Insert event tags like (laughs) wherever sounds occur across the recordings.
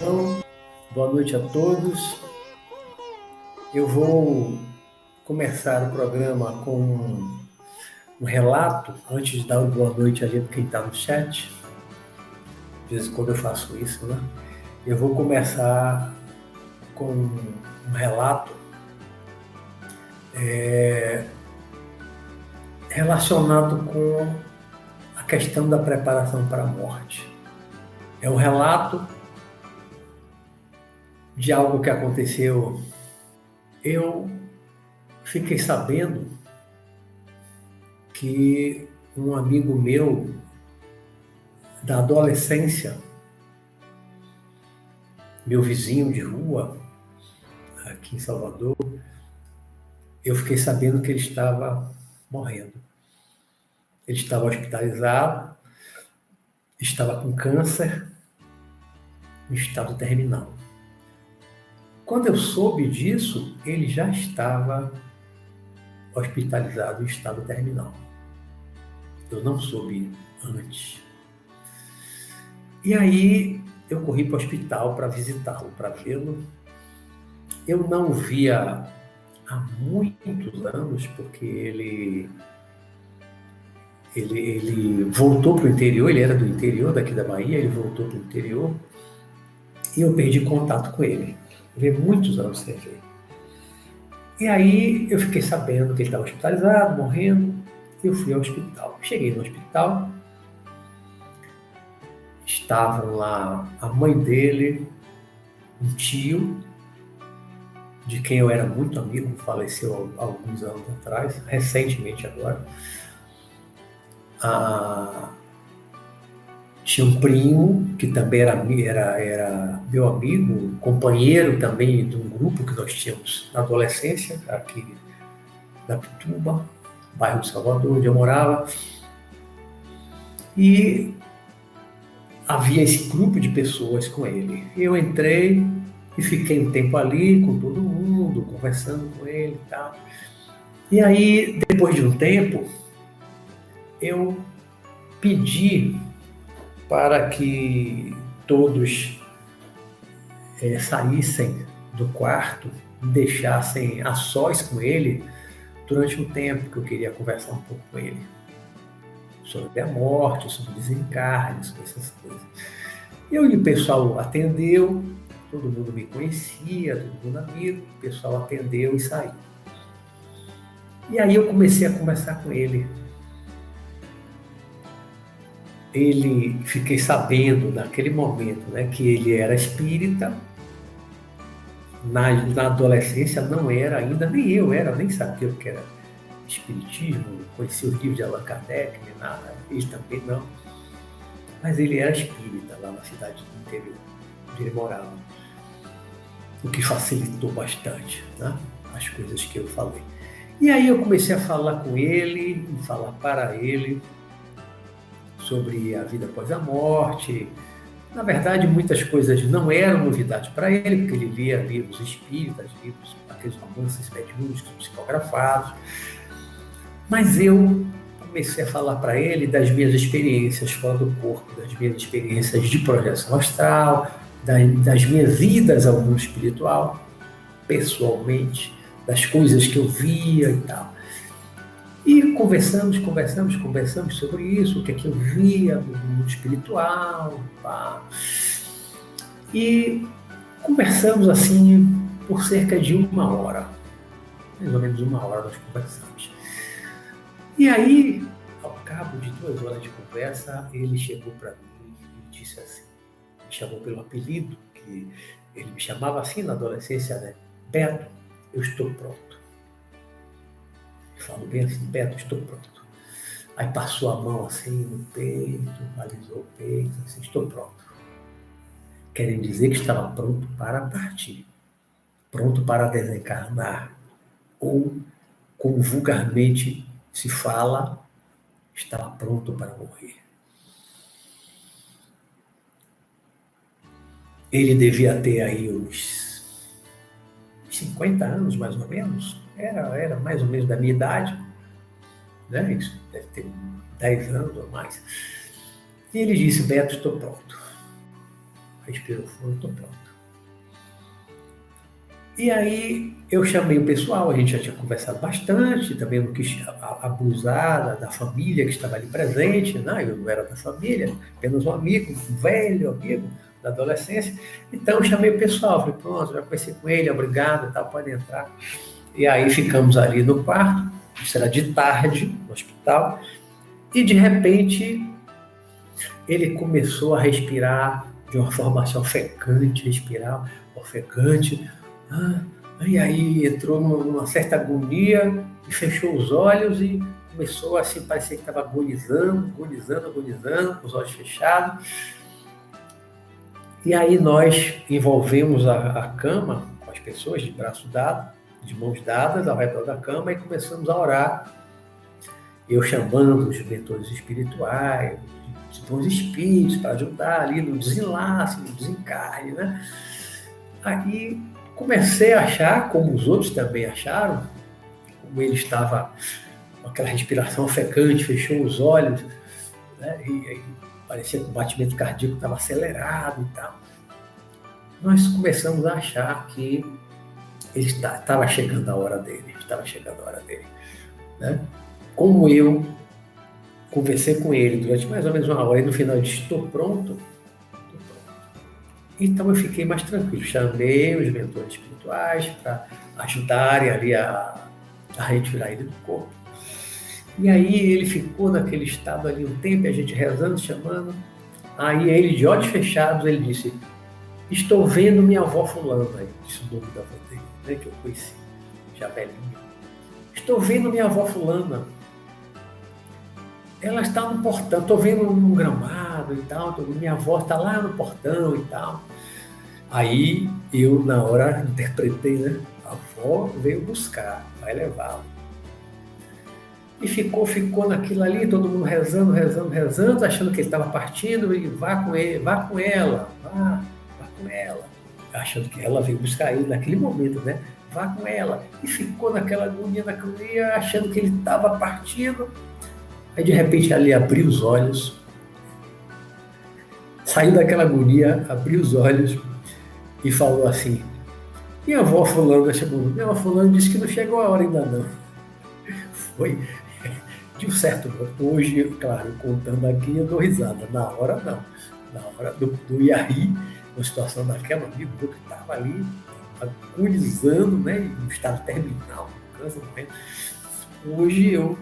Boa noite a todos. Eu vou começar o programa com um relato, antes de dar uma boa noite ali para quem está no chat. De vez em quando eu faço isso, né? Eu vou começar com um relato é, relacionado com a questão da preparação para a morte. É um relato de algo que aconteceu. Eu fiquei sabendo que um amigo meu da adolescência, meu vizinho de rua, aqui em Salvador, eu fiquei sabendo que ele estava morrendo. Ele estava hospitalizado, estava com câncer, em estado terminal. Quando eu soube disso, ele já estava hospitalizado em estado terminal. Eu não soube antes. E aí eu corri para o hospital para visitá-lo, para vê-lo. Eu não o via há muitos anos, porque ele ele, ele voltou para o interior, ele era do interior daqui da Bahia, ele voltou para o interior e eu perdi contato com ele. Levei muitos anos sem ver. E aí eu fiquei sabendo que ele estava hospitalizado, morrendo, eu fui ao hospital. Cheguei no hospital, estavam lá a mãe dele, um tio, de quem eu era muito amigo, faleceu alguns anos atrás, recentemente agora. A, tinha um primo que também era, era, era meu amigo, companheiro também de um grupo que nós tínhamos na adolescência, aqui na Pituba, bairro de Salvador, onde eu morava. E havia esse grupo de pessoas com ele. Eu entrei e fiquei um tempo ali com todo mundo, conversando com ele e tal. E aí, depois de um tempo, eu pedi para que todos é, saíssem do quarto, deixassem a sós com ele durante um tempo que eu queria conversar um pouco com ele sobre a morte, sobre desencarne, sobre essas coisas. E o pessoal atendeu, todo mundo me conhecia, todo mundo amigo, o pessoal atendeu e saiu. E aí eu comecei a conversar com ele ele fiquei sabendo naquele momento né, que ele era espírita. Na, na adolescência não era ainda, nem eu era, nem sabia o que era espiritismo, conhecia os livros de Allan Kardec, nem nada, ele também não. Mas ele era espírita lá na cidade do interior, onde ele morava. O que facilitou bastante né, as coisas que eu falei. E aí eu comecei a falar com ele, falar para ele, sobre a vida após a morte. Na verdade, muitas coisas não eram novidade para ele, porque ele lia livros espíritas, livros, aqueles romances mediúnicos, psicografados. Mas eu comecei a falar para ele das minhas experiências fora do corpo, das minhas experiências de projeção astral, das minhas idas ao mundo espiritual, pessoalmente, das coisas que eu via e tal. E conversamos, conversamos, conversamos sobre isso, o que é que eu via no mundo espiritual. Pá. E conversamos assim por cerca de uma hora. Mais ou menos uma hora nós conversamos. E aí, ao cabo de duas horas de conversa, ele chegou para mim e disse assim, me chamou pelo apelido, que ele me chamava assim na adolescência, né? Beto, eu estou pronto falo bem assim, Beto, estou pronto. Aí passou a mão assim no peito, alisou o peito, assim, estou pronto. Querem dizer que estava pronto para partir, pronto para desencarnar, ou, como vulgarmente se fala, estava pronto para morrer. Ele devia ter aí uns 50 anos, mais ou menos, era, era mais ou menos da minha idade, né? Isso deve ter 10 anos ou mais. E ele disse, Beto, estou pronto. respirou fundo, estou pronto. E aí eu chamei o pessoal, a gente já tinha conversado bastante, também não quis abusar da, família que estava ali presente, né? eu não era da família, apenas um amigo, um velho amigo da adolescência. Então eu chamei o pessoal, falei, pronto, já conheci com ele, obrigado tal, pode entrar. E aí ficamos ali no quarto, era de tarde, no hospital, e de repente ele começou a respirar de uma forma assim, ofegante, respirar ofegante, ah, e aí entrou numa certa agonia e fechou os olhos e começou assim, parecia que estava agonizando, agonizando, agonizando, com os olhos fechados. E aí nós envolvemos a, a cama com as pessoas de braço dado, de mãos dadas ao redor da cama e começamos a orar. Eu chamando os mentores espirituais, os bons espíritos para ajudar ali no desenlace, no desencarne, né? Aí comecei a achar, como os outros também acharam, como ele estava com aquela respiração ofegante, fechou os olhos, né, e, e parecia que o batimento cardíaco estava acelerado e tal. Nós começamos a achar que estava chegando a hora dele, estava chegando a hora dele. Né? Como eu conversei com ele durante mais ou menos uma hora e no final disse, estou pronto, então eu fiquei mais tranquilo. Chamei os mentores espirituais para ajudarem ali a, a retirar ele do corpo. E aí ele ficou naquele estado ali um tempo, a gente rezando, chamando. Aí ele, de olhos fechados, ele disse, estou vendo minha avó fulana. Aí disse o nome da avó que eu conheci, já velhinha. Estou vendo minha avó fulana. Ela está no portão, estou vendo um gramado e tal, minha avó está lá no portão e tal. Aí eu, na hora, interpretei, né? A avó veio buscar, vai levá-lo. E ficou, ficou naquilo ali, todo mundo rezando, rezando, rezando, achando que ele estava partindo, e vá com ele, vá com ela, vá, vá com ela. Achando que ela veio buscar ele naquele momento, né? Vá com ela. E ficou naquela agonia, naquela agonia, achando que ele estava partindo. Aí de repente ali abriu os olhos, saiu daquela agonia, abriu os olhos, e falou assim: Minha avó Fulano chamou, minha avó Fulano disse que não chegou a hora ainda não. Foi de um certo modo. Hoje, claro, contando aqui, eu dou risada. Na hora, não. Na hora do, do Iari, uma situação daquela, amigo meu que estava ali agonizando, né, no estado terminal, câncer, né? Hoje eu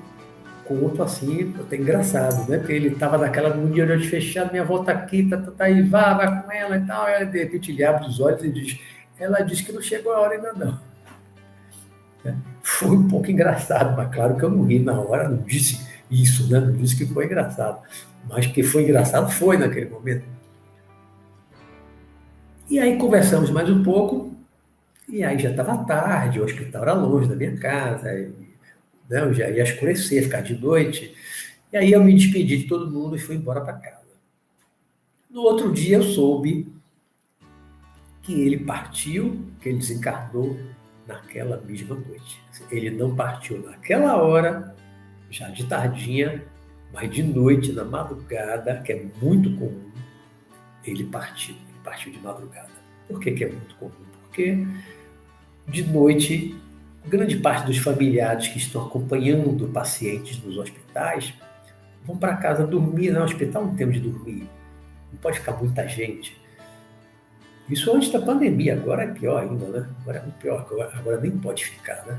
conto assim, até engraçado, né? Porque ele estava naquela agonia olhos fechados, minha avó está aqui, tá, tá, tá aí, vá, vai com ela e tal. Aí, de repente ele abre os olhos e diz, ela disse que não chegou a hora ainda não. É, foi um pouco engraçado, mas claro que eu não ri na hora, não disse isso, né? Não disse que foi engraçado. Mas que foi engraçado foi naquele momento. E aí conversamos mais um pouco, e aí já estava tarde, o hospital era longe da minha casa, né? já ia escurecer, ficar de noite. E aí eu me despedi de todo mundo e fui embora para casa. No outro dia eu soube que ele partiu, que ele desencarnou naquela mesma noite. Ele não partiu naquela hora, já de tardinha, mas de noite, na madrugada, que é muito comum, ele partiu. Partiu de madrugada. Por que, que é muito comum? Porque de noite grande parte dos familiares que estão acompanhando pacientes nos hospitais vão para casa dormir. No hospital não tem onde dormir, não pode ficar muita gente. Isso antes da pandemia, agora é pior ainda, né? Agora é muito pior, agora, agora nem pode ficar, né?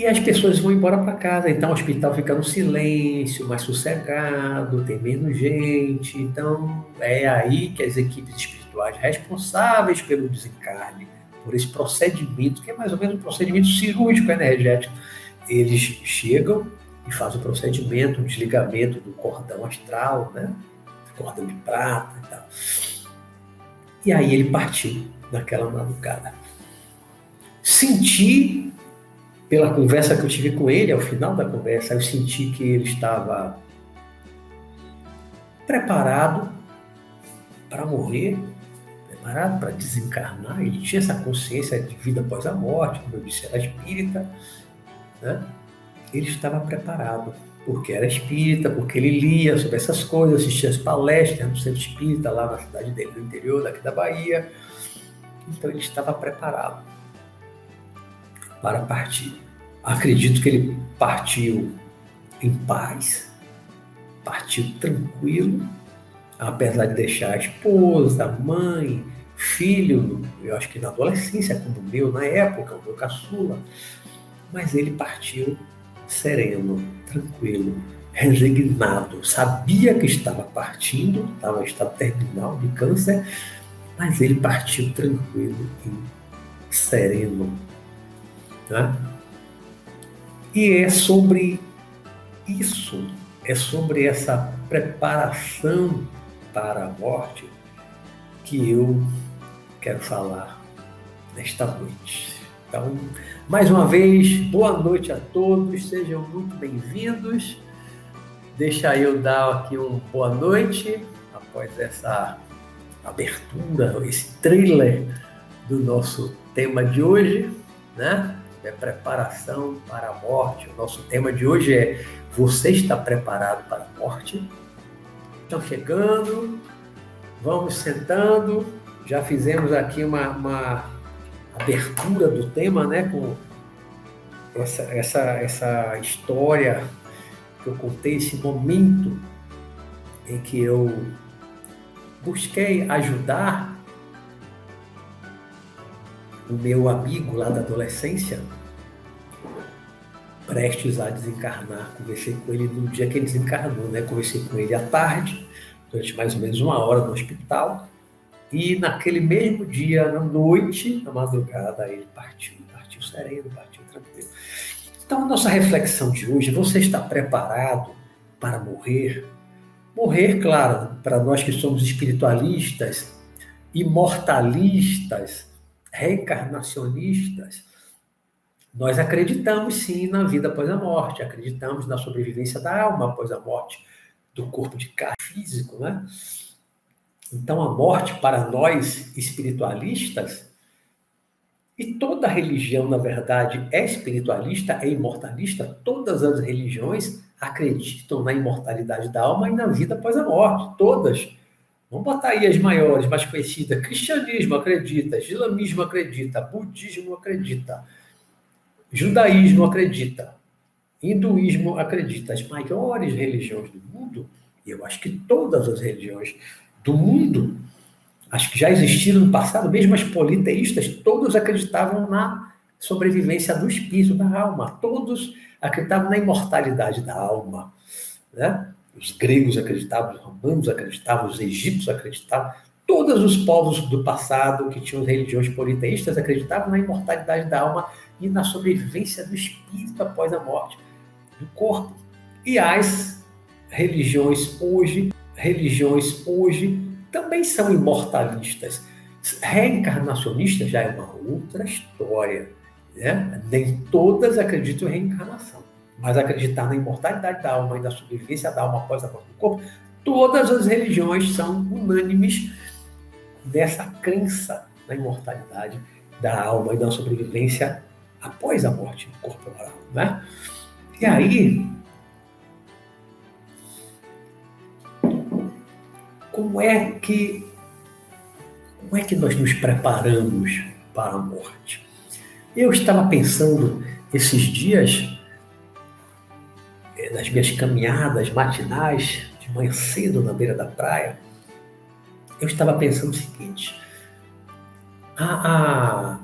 E as pessoas vão embora para casa, então o hospital fica no silêncio, mais sossegado, tem menos gente. Então é aí que as equipes espirituais responsáveis pelo desencarne por esse procedimento, que é mais ou menos um procedimento cirúrgico energético. Eles chegam e fazem o procedimento, o desligamento do cordão astral, né? cordão de prata e tal. E aí ele partiu naquela madrugada. Senti, pela conversa que eu tive com ele, ao final da conversa, eu senti que ele estava preparado para morrer preparado para desencarnar, ele tinha essa consciência de vida após a morte, como eu disse, era espírita, né? ele estava preparado. porque era espírita, porque ele lia sobre essas coisas, assistia as palestras no centro espírita, lá na cidade dele, no interior daqui da Bahia. Então ele estava preparado para partir. Acredito que ele partiu em paz, partiu tranquilo, apesar de deixar a esposa, a mãe, filho, eu acho que na adolescência, como o meu na época, o meu caçula, mas ele partiu sereno, tranquilo, resignado, sabia que estava partindo, estava em estado terminal de câncer, mas ele partiu tranquilo e sereno. Né? E é sobre isso, é sobre essa preparação para a morte que eu quero falar nesta noite. Então, mais uma vez, boa noite a todos, sejam muito bem-vindos. Deixa eu dar aqui uma boa noite após essa abertura, esse trailer do nosso tema de hoje, né? É preparação para a morte. O nosso tema de hoje é Você está preparado para a morte? Estão chegando, vamos sentando. Já fizemos aqui uma, uma abertura do tema, né, com essa, essa, essa história que eu contei, esse momento em que eu busquei ajudar o meu amigo lá da adolescência, prestes a desencarnar. Conversei com ele no dia que ele desencarnou, né? Conversei com ele à tarde, durante mais ou menos uma hora no hospital. E naquele mesmo dia, na noite, na madrugada, ele partiu, partiu sereno, partiu tranquilo. Então, a nossa reflexão de hoje, você está preparado para morrer? Morrer, claro, para nós que somos espiritualistas, imortalistas, reencarnacionistas, nós acreditamos sim na vida após a morte, acreditamos na sobrevivência da alma após a morte do corpo de carne físico, né? Então, a morte para nós espiritualistas, e toda religião, na verdade, é espiritualista, é imortalista, todas as religiões acreditam na imortalidade da alma e na vida após a morte, todas. Vamos botar aí as maiores, mais conhecidas. Cristianismo acredita, islamismo acredita, budismo acredita, judaísmo acredita, hinduísmo acredita. As maiores religiões do mundo, eu acho que todas as religiões do mundo, acho que já existiram no passado, mesmo as politeístas, todos acreditavam na sobrevivência do espírito, da alma. Todos acreditavam na imortalidade da alma. Né? Os gregos acreditavam, os romanos acreditavam, os egípcios acreditavam. Todos os povos do passado que tinham religiões politeístas acreditavam na imortalidade da alma e na sobrevivência do espírito após a morte do corpo. E as religiões hoje religiões hoje também são imortalistas. Reencarnacionista já é uma outra história. Né? Nem todas acreditam em reencarnação, mas acreditar na imortalidade da alma e na sobrevivência da alma após a morte do corpo, todas as religiões são unânimes dessa crença na imortalidade da alma e da sobrevivência após a morte corporal. Né? E aí, como é que como é que nós nos preparamos para a morte? Eu estava pensando esses dias nas minhas caminhadas matinais de manhã cedo na beira da praia, eu estava pensando o seguinte: há, há,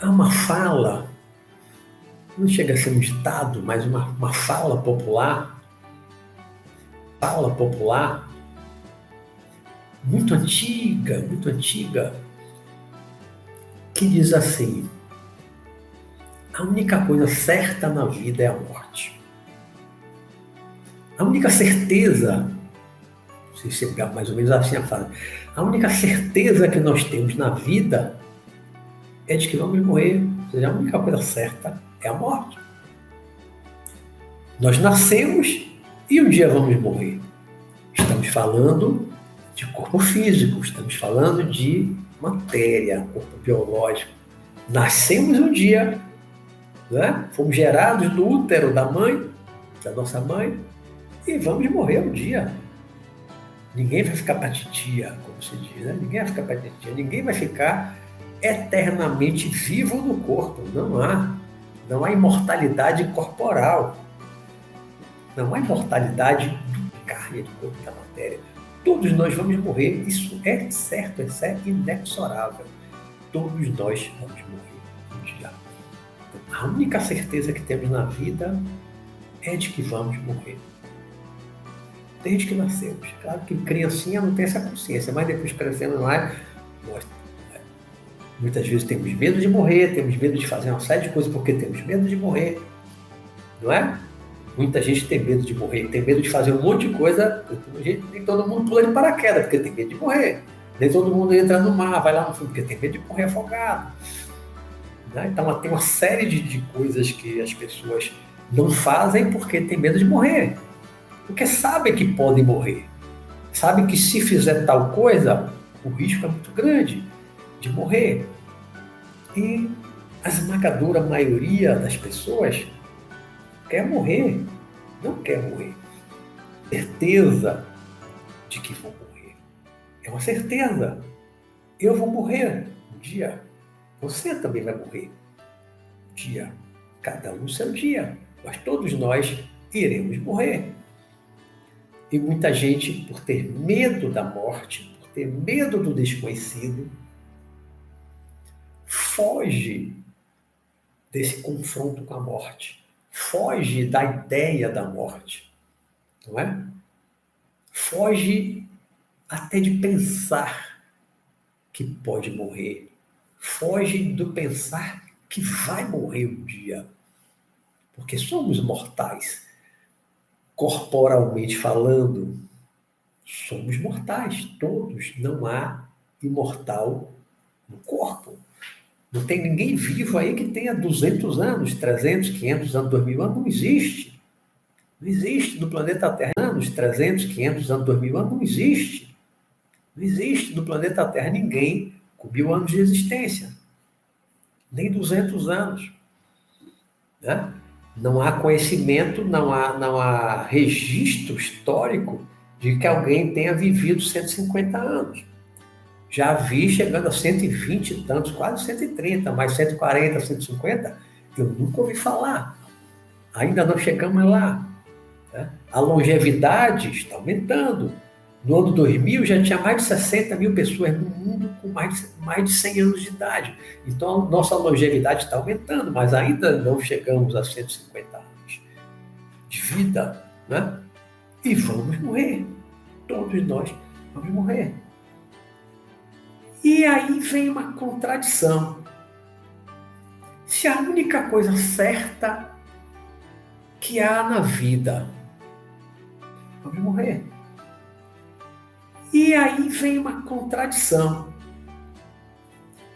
há uma fala, não chega a ser um ditado, mas uma, uma fala popular, fala popular muito antiga, muito antiga, que diz assim: a única coisa certa na vida é a morte. A única certeza, não sei se é mais ou menos assim a frase, a única certeza que nós temos na vida é de que vamos morrer. Ou seja, a única coisa certa é a morte. Nós nascemos e um dia vamos morrer. Estamos falando de corpo físico, estamos falando de matéria, corpo biológico. Nascemos um dia, né? fomos gerados do útero da mãe da nossa mãe e vamos morrer um dia. Ninguém vai ficar para titia, como se diz, né? Ninguém vai ficar para titia, ninguém vai ficar eternamente vivo no corpo. Não há. Não há imortalidade corporal. Não há imortalidade do carne, do corpo, da matéria. Todos nós vamos morrer. Isso é certo, isso é inexorável. Todos nós vamos morrer um dia. A única certeza que temos na vida é de que vamos morrer. Desde que nascemos. Claro que criancinha não tem essa consciência, mas depois crescendo lá, nós muitas vezes temos medo de morrer, temos medo de fazer uma série de coisas porque temos medo de morrer. Não é? Muita gente tem medo de morrer, tem medo de fazer um monte de coisa. Nem todo mundo pula de paraquedas porque tem medo de morrer. Nem todo mundo entra no mar, vai lá no fundo porque tem medo de morrer afogado. Né? Então tem uma série de, de coisas que as pessoas não fazem porque tem medo de morrer. Porque sabem que podem morrer. Sabem que se fizer tal coisa, o risco é muito grande de morrer. E a esmagadora maioria das pessoas quer morrer, não quer morrer. Certeza de que vou morrer. É uma certeza. Eu vou morrer um dia. Você também vai morrer um dia. Cada um seu dia. Mas todos nós iremos morrer. E muita gente, por ter medo da morte, por ter medo do desconhecido, foge desse confronto com a morte, foge da ideia da morte, não é? Foge até de pensar que pode morrer, foge do pensar que vai morrer um dia, porque somos mortais, corporalmente falando, somos mortais, todos, não há imortal no corpo. Não tem ninguém vivo aí que tenha 200 anos, 300, 500 anos, 2000 anos. Não existe. Não existe no planeta Terra anos, 300, 500 anos, 2000 anos. Não existe. Não existe no planeta Terra ninguém com mil anos de existência. Nem 200 anos. Né? Não há conhecimento, não há, não há registro histórico de que alguém tenha vivido 150 anos. Já vi chegando a 120 e tantos, quase 130, mais 140, 150, eu nunca ouvi falar. Ainda não chegamos lá. Né? A longevidade está aumentando. No ano 2000 já tinha mais de 60 mil pessoas no mundo mais de, mais de 100 anos de idade. Então, nossa longevidade está aumentando, mas ainda não chegamos a 150 anos de vida. Né? E vamos morrer. Todos nós vamos morrer. E aí vem uma contradição. Se a única coisa certa que há na vida, vamos morrer. E aí vem uma contradição.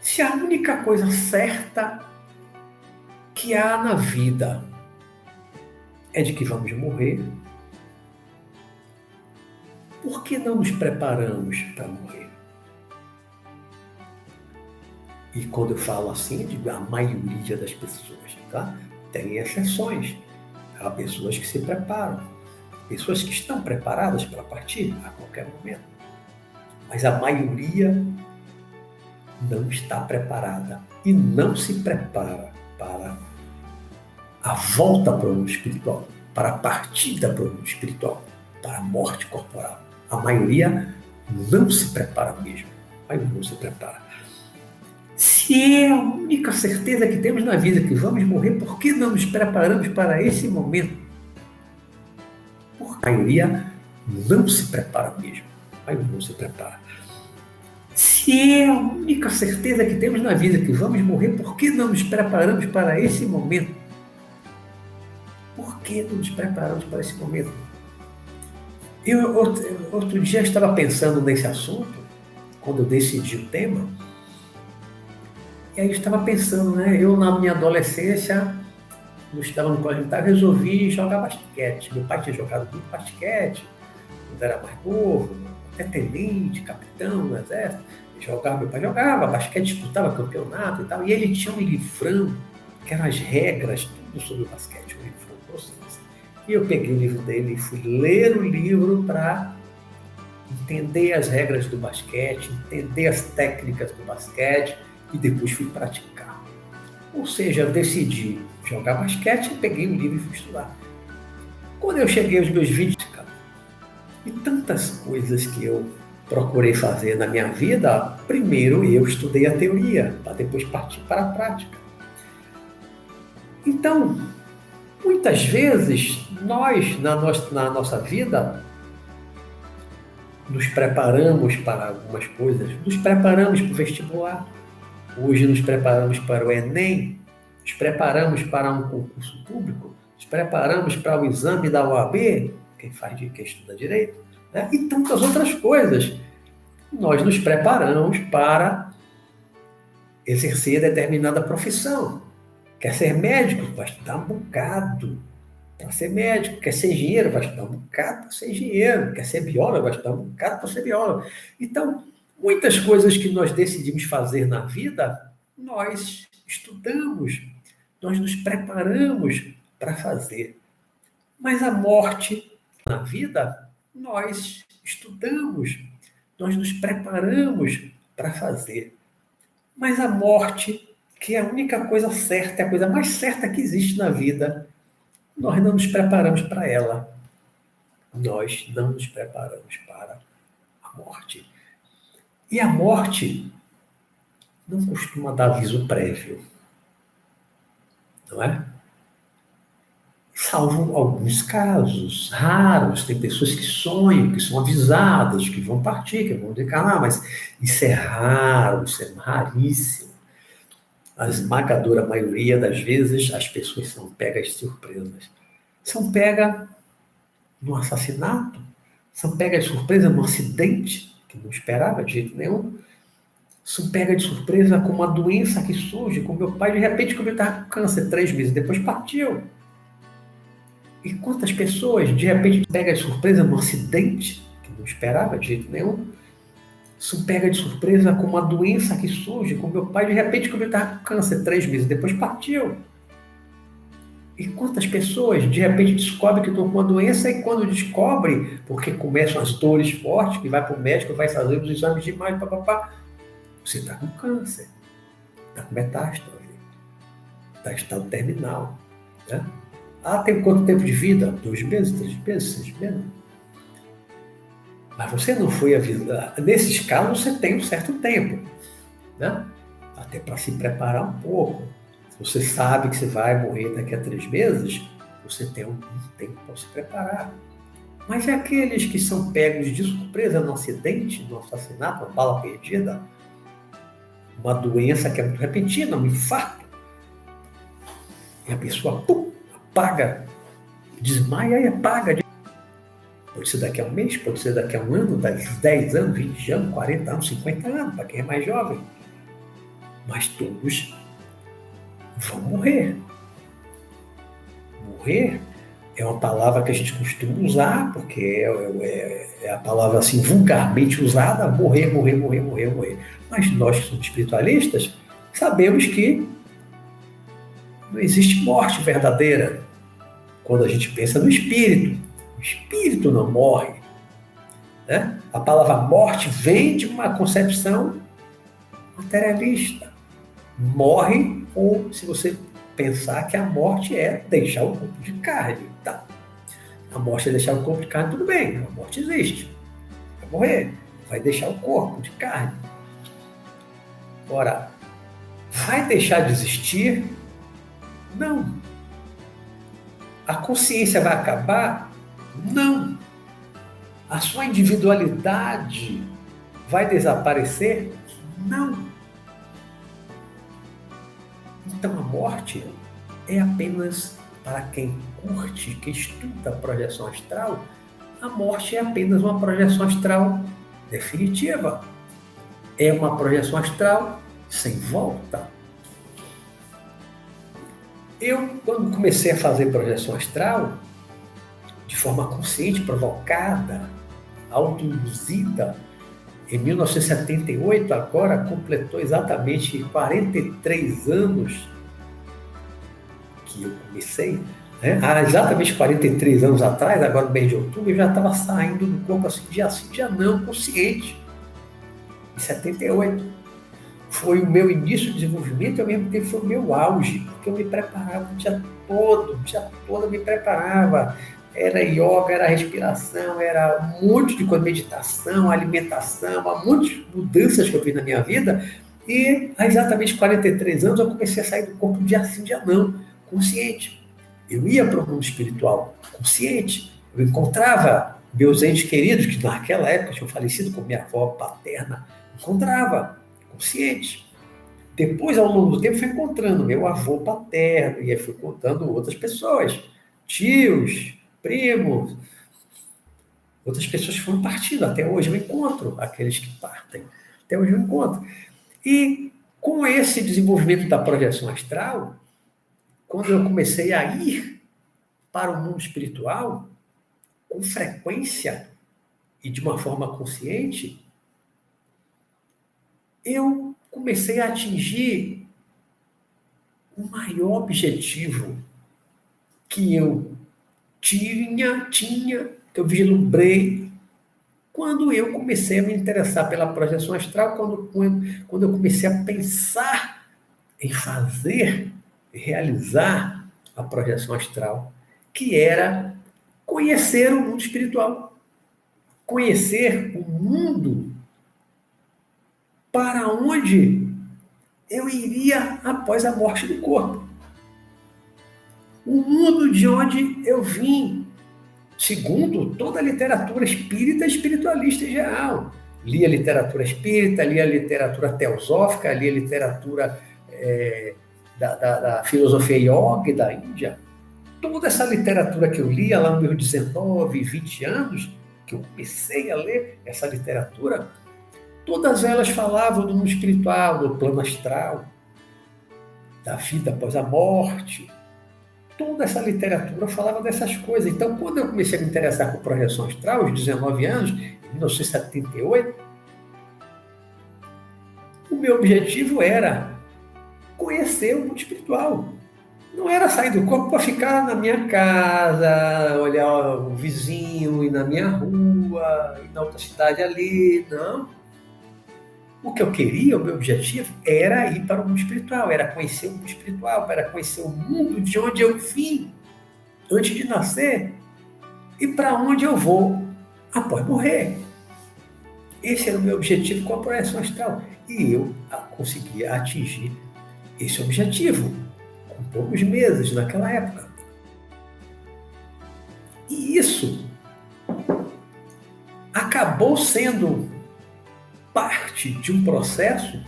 Se a única coisa certa que há na vida é de que vamos morrer, por que não nos preparamos para morrer? E quando eu falo assim, digo a maioria das pessoas, tá? Tem exceções. Há pessoas que se preparam, pessoas que estão preparadas para partir a qualquer momento. Mas a maioria não está preparada e não se prepara para a volta para o mundo espiritual, para a partida para o mundo espiritual, para a morte corporal. A maioria não se prepara mesmo. A maioria não se prepara. Se é a única certeza que temos na vida que vamos morrer, por que não nos preparamos para esse momento? Porque a maioria não se prepara mesmo. A maioria não se prepara. Se é a única certeza que temos na vida que vamos morrer, por que não nos preparamos para esse momento? Por que não nos preparamos para esse momento? Eu, outro, dia, estava pensando nesse assunto, quando eu decidi o tema, e aí eu estava pensando, né? Eu, na minha adolescência, eu estava no colégio militar, resolvi jogar basquete. Meu pai tinha jogado muito basquete, quando era mais novo, até tenente, capitão no exército. Jogava, meu pai jogava basquete, disputava campeonato e tal. E ele tinha um livrão, que eram as regras, tudo sobre o basquete, um livrão grosso. E eu peguei o livro dele e fui ler o livro para entender as regras do basquete, entender as técnicas do basquete e depois fui praticar. Ou seja, eu decidi jogar basquete, peguei o livro e fui estudar. Quando eu cheguei aos meus 20, cara, e tantas coisas que eu procurei fazer na minha vida, primeiro eu estudei a teoria, para depois partir para a prática. Então, muitas vezes, nós, na nossa, na nossa vida, nos preparamos para algumas coisas, nos preparamos para o vestibular, hoje nos preparamos para o Enem, nos preparamos para um concurso público, nos preparamos para o exame da OAB, quem faz de quem estuda direito, né? e tantas outras coisas. Nós nos preparamos para exercer determinada profissão. Quer ser médico? Vai estudar um bocado para ser médico. Quer ser engenheiro? Vai estudar um bocado para ser engenheiro. Quer ser biólogo? Vai estudar um bocado para ser biólogo. Então, muitas coisas que nós decidimos fazer na vida, nós estudamos, nós nos preparamos para fazer. Mas a morte na vida, nós estudamos, nós nos preparamos para fazer. Mas a morte, que é a única coisa certa, é a coisa mais certa que existe na vida, nós não nos preparamos para ela. Nós não nos preparamos para a morte. E a morte não costuma dar aviso prévio. Não é? Salvo alguns casos raros, tem pessoas que sonham, que são avisadas, que vão partir, que vão decalar, mas isso é raro, isso é raríssimo. A esmagadora maioria das vezes as pessoas são pegas de surpresas. São pegas no assassinato, são pegas de surpresa no acidente, que não esperava de jeito nenhum. Isso pega de surpresa com uma doença que surge, com meu pai, de repente, quando ele estava com câncer, três meses depois partiu. E quantas pessoas, de repente, pega de surpresa num acidente, que não esperava de jeito nenhum. Isso pega de surpresa com uma doença que surge, com meu pai, de repente, quando ele estava com câncer, três meses depois partiu. E quantas pessoas de repente descobrem que estão com uma doença e quando descobre, porque começam as dores fortes, que vai para o médico, vai fazer os exames demais, papapá, você está com câncer, está com metástase, está em estado terminal. Né? Ah, tem quanto tempo de vida? Dois meses, três meses, seis meses? Mas você não foi avisado. Nesses casos, você tem um certo tempo, né? até para se preparar um pouco você sabe que você vai morrer daqui a três meses, você tem um tempo para se preparar. Mas aqueles que são pegos de surpresa no acidente, no assassinato, uma bala perdida, uma doença que é muito repentina, um infarto, e a pessoa pum, apaga, desmaia e apaga. Pode ser daqui a um mês, pode ser daqui a um ano, daqui a 10 anos, 20 anos, 40 anos, 50 anos, para quem é mais jovem. Mas todos vão morrer. Morrer é uma palavra que a gente costuma usar, porque é, é, é, a palavra assim vulgarmente usada, morrer, morrer, morrer, morrer, morrer. Mas nós que somos espiritualistas sabemos que não existe morte verdadeira quando a gente pensa no espírito. O espírito não morre. Né? A palavra morte vem de uma concepção materialista. Morre ou se você pensar que a morte é deixar o corpo de carne, tá? A morte é deixar o corpo de carne, tudo bem, a morte existe. Vai morrer, vai deixar o corpo de carne. Ora, vai deixar de existir? Não. A consciência vai acabar? Não. A sua individualidade vai desaparecer? Não. Então a morte é apenas para quem curte, que estuda a projeção astral, a morte é apenas uma projeção astral definitiva. É uma projeção astral sem volta. Eu, quando comecei a fazer projeção astral, de forma consciente, provocada, autoinduzida, em 1978, agora completou exatamente 43 anos que eu comecei Né? Há exatamente 43 anos atrás, agora no mês de outubro, eu já estava saindo do corpo assim, dia sim, dia não, consciente. Em 78. Foi o meu início de desenvolvimento e ao mesmo tempo foi o meu auge, porque eu me preparava o dia todo, o dia todo eu me preparava. Era yoga, era respiração, era um monte de coisa, meditação, alimentação, muitas mudanças que eu fiz na minha vida. E há exatamente 43 anos eu comecei a sair do corpo dia sim, dia não, consciente. Eu ia para o mundo espiritual consciente, eu encontrava meus entes queridos, que naquela época tinham falecido com minha avó paterna, encontrava consciente. Depois, ao longo do tempo, fui encontrando meu avô paterno, e aí fui contando outras pessoas, tios, primos, outras pessoas foram partindo. Até hoje eu encontro aqueles que partem. Até hoje eu encontro. E com esse desenvolvimento da projeção astral, quando eu comecei a ir para o mundo espiritual, com frequência e de uma forma consciente, eu comecei a atingir o maior objetivo que eu tinha, tinha, que eu vislumbrei quando eu comecei a me interessar pela projeção astral, quando, quando eu comecei a pensar em fazer realizar a projeção astral, que era conhecer o mundo espiritual, conhecer o mundo para onde eu iria após a morte do corpo. O mundo de onde eu vim, segundo toda a literatura espírita espiritualista em geral. Li a literatura espírita, li a literatura teosófica, li a literatura é, da, da, da filosofia yoga da Índia, toda essa literatura que eu lia lá nos meus 19, 20 anos, que eu comecei a ler essa literatura, todas elas falavam do mundo espiritual, do plano astral, da vida após a morte. Toda essa literatura falava dessas coisas. Então, quando eu comecei a me interessar por projeção astral, aos 19 anos, em 1978, o meu objetivo era conhecer o mundo espiritual. Não era sair do corpo para ficar na minha casa, olhar o vizinho, ir na minha rua, ir na outra cidade ali. Não. O que eu queria, o meu objetivo, era ir para o mundo espiritual, era conhecer o mundo espiritual, era conhecer o mundo de onde eu vim antes de nascer e para onde eu vou após morrer. Esse era o meu objetivo com a projeção astral. E eu conseguia atingir esse objetivo, com poucos meses naquela época. E isso acabou sendo parte de um processo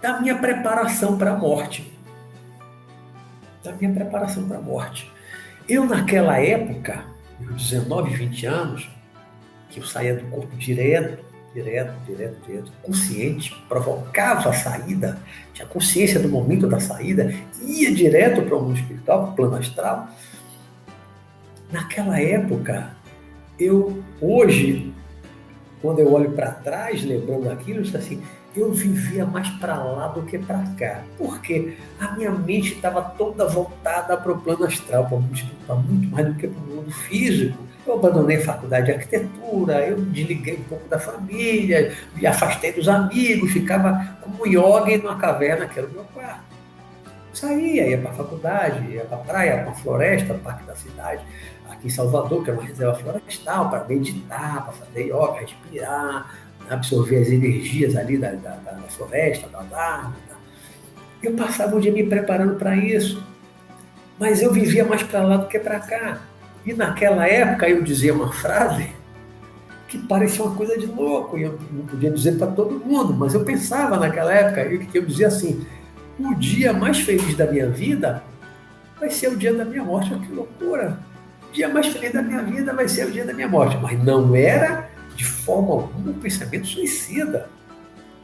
da minha preparação para a morte. Da minha preparação para a morte. Eu, naquela época, meus 19, 20 anos, que eu saía do corpo direto direto, direto, direto, consciente, provocava a saída, tinha consciência do momento da saída, ia direto para o mundo espiritual, para o plano astral. Naquela época, eu, hoje, quando eu olho para trás, lembrando aquilo, eu disse assim, eu vivia mais para lá do que para cá. Porque a minha mente estava toda voltada para o plano astral, para muito mais do que para o mundo físico. Eu abandonei a faculdade de arquitetura, eu me desliguei um pouco da família, me afastei dos amigos, ficava como yoga numa caverna que era o meu quarto. Saía, ia para a faculdade, ia para a praia, para a floresta, parque da cidade, aqui em Salvador, que é uma reserva florestal, para meditar, para fazer yoga, respirar, absorver as energias ali da, da, da floresta, das árvores. Eu passava o dia me preparando para isso, mas eu vivia mais para lá do que para cá. E naquela época eu dizia uma frase que parecia uma coisa de louco, e eu não podia dizer para todo mundo, mas eu pensava naquela época, eu, eu dizia assim: o dia mais feliz da minha vida vai ser o dia da minha morte. Que loucura! O dia mais feliz da minha vida vai ser o dia da minha morte. Mas não era de forma alguma um pensamento suicida.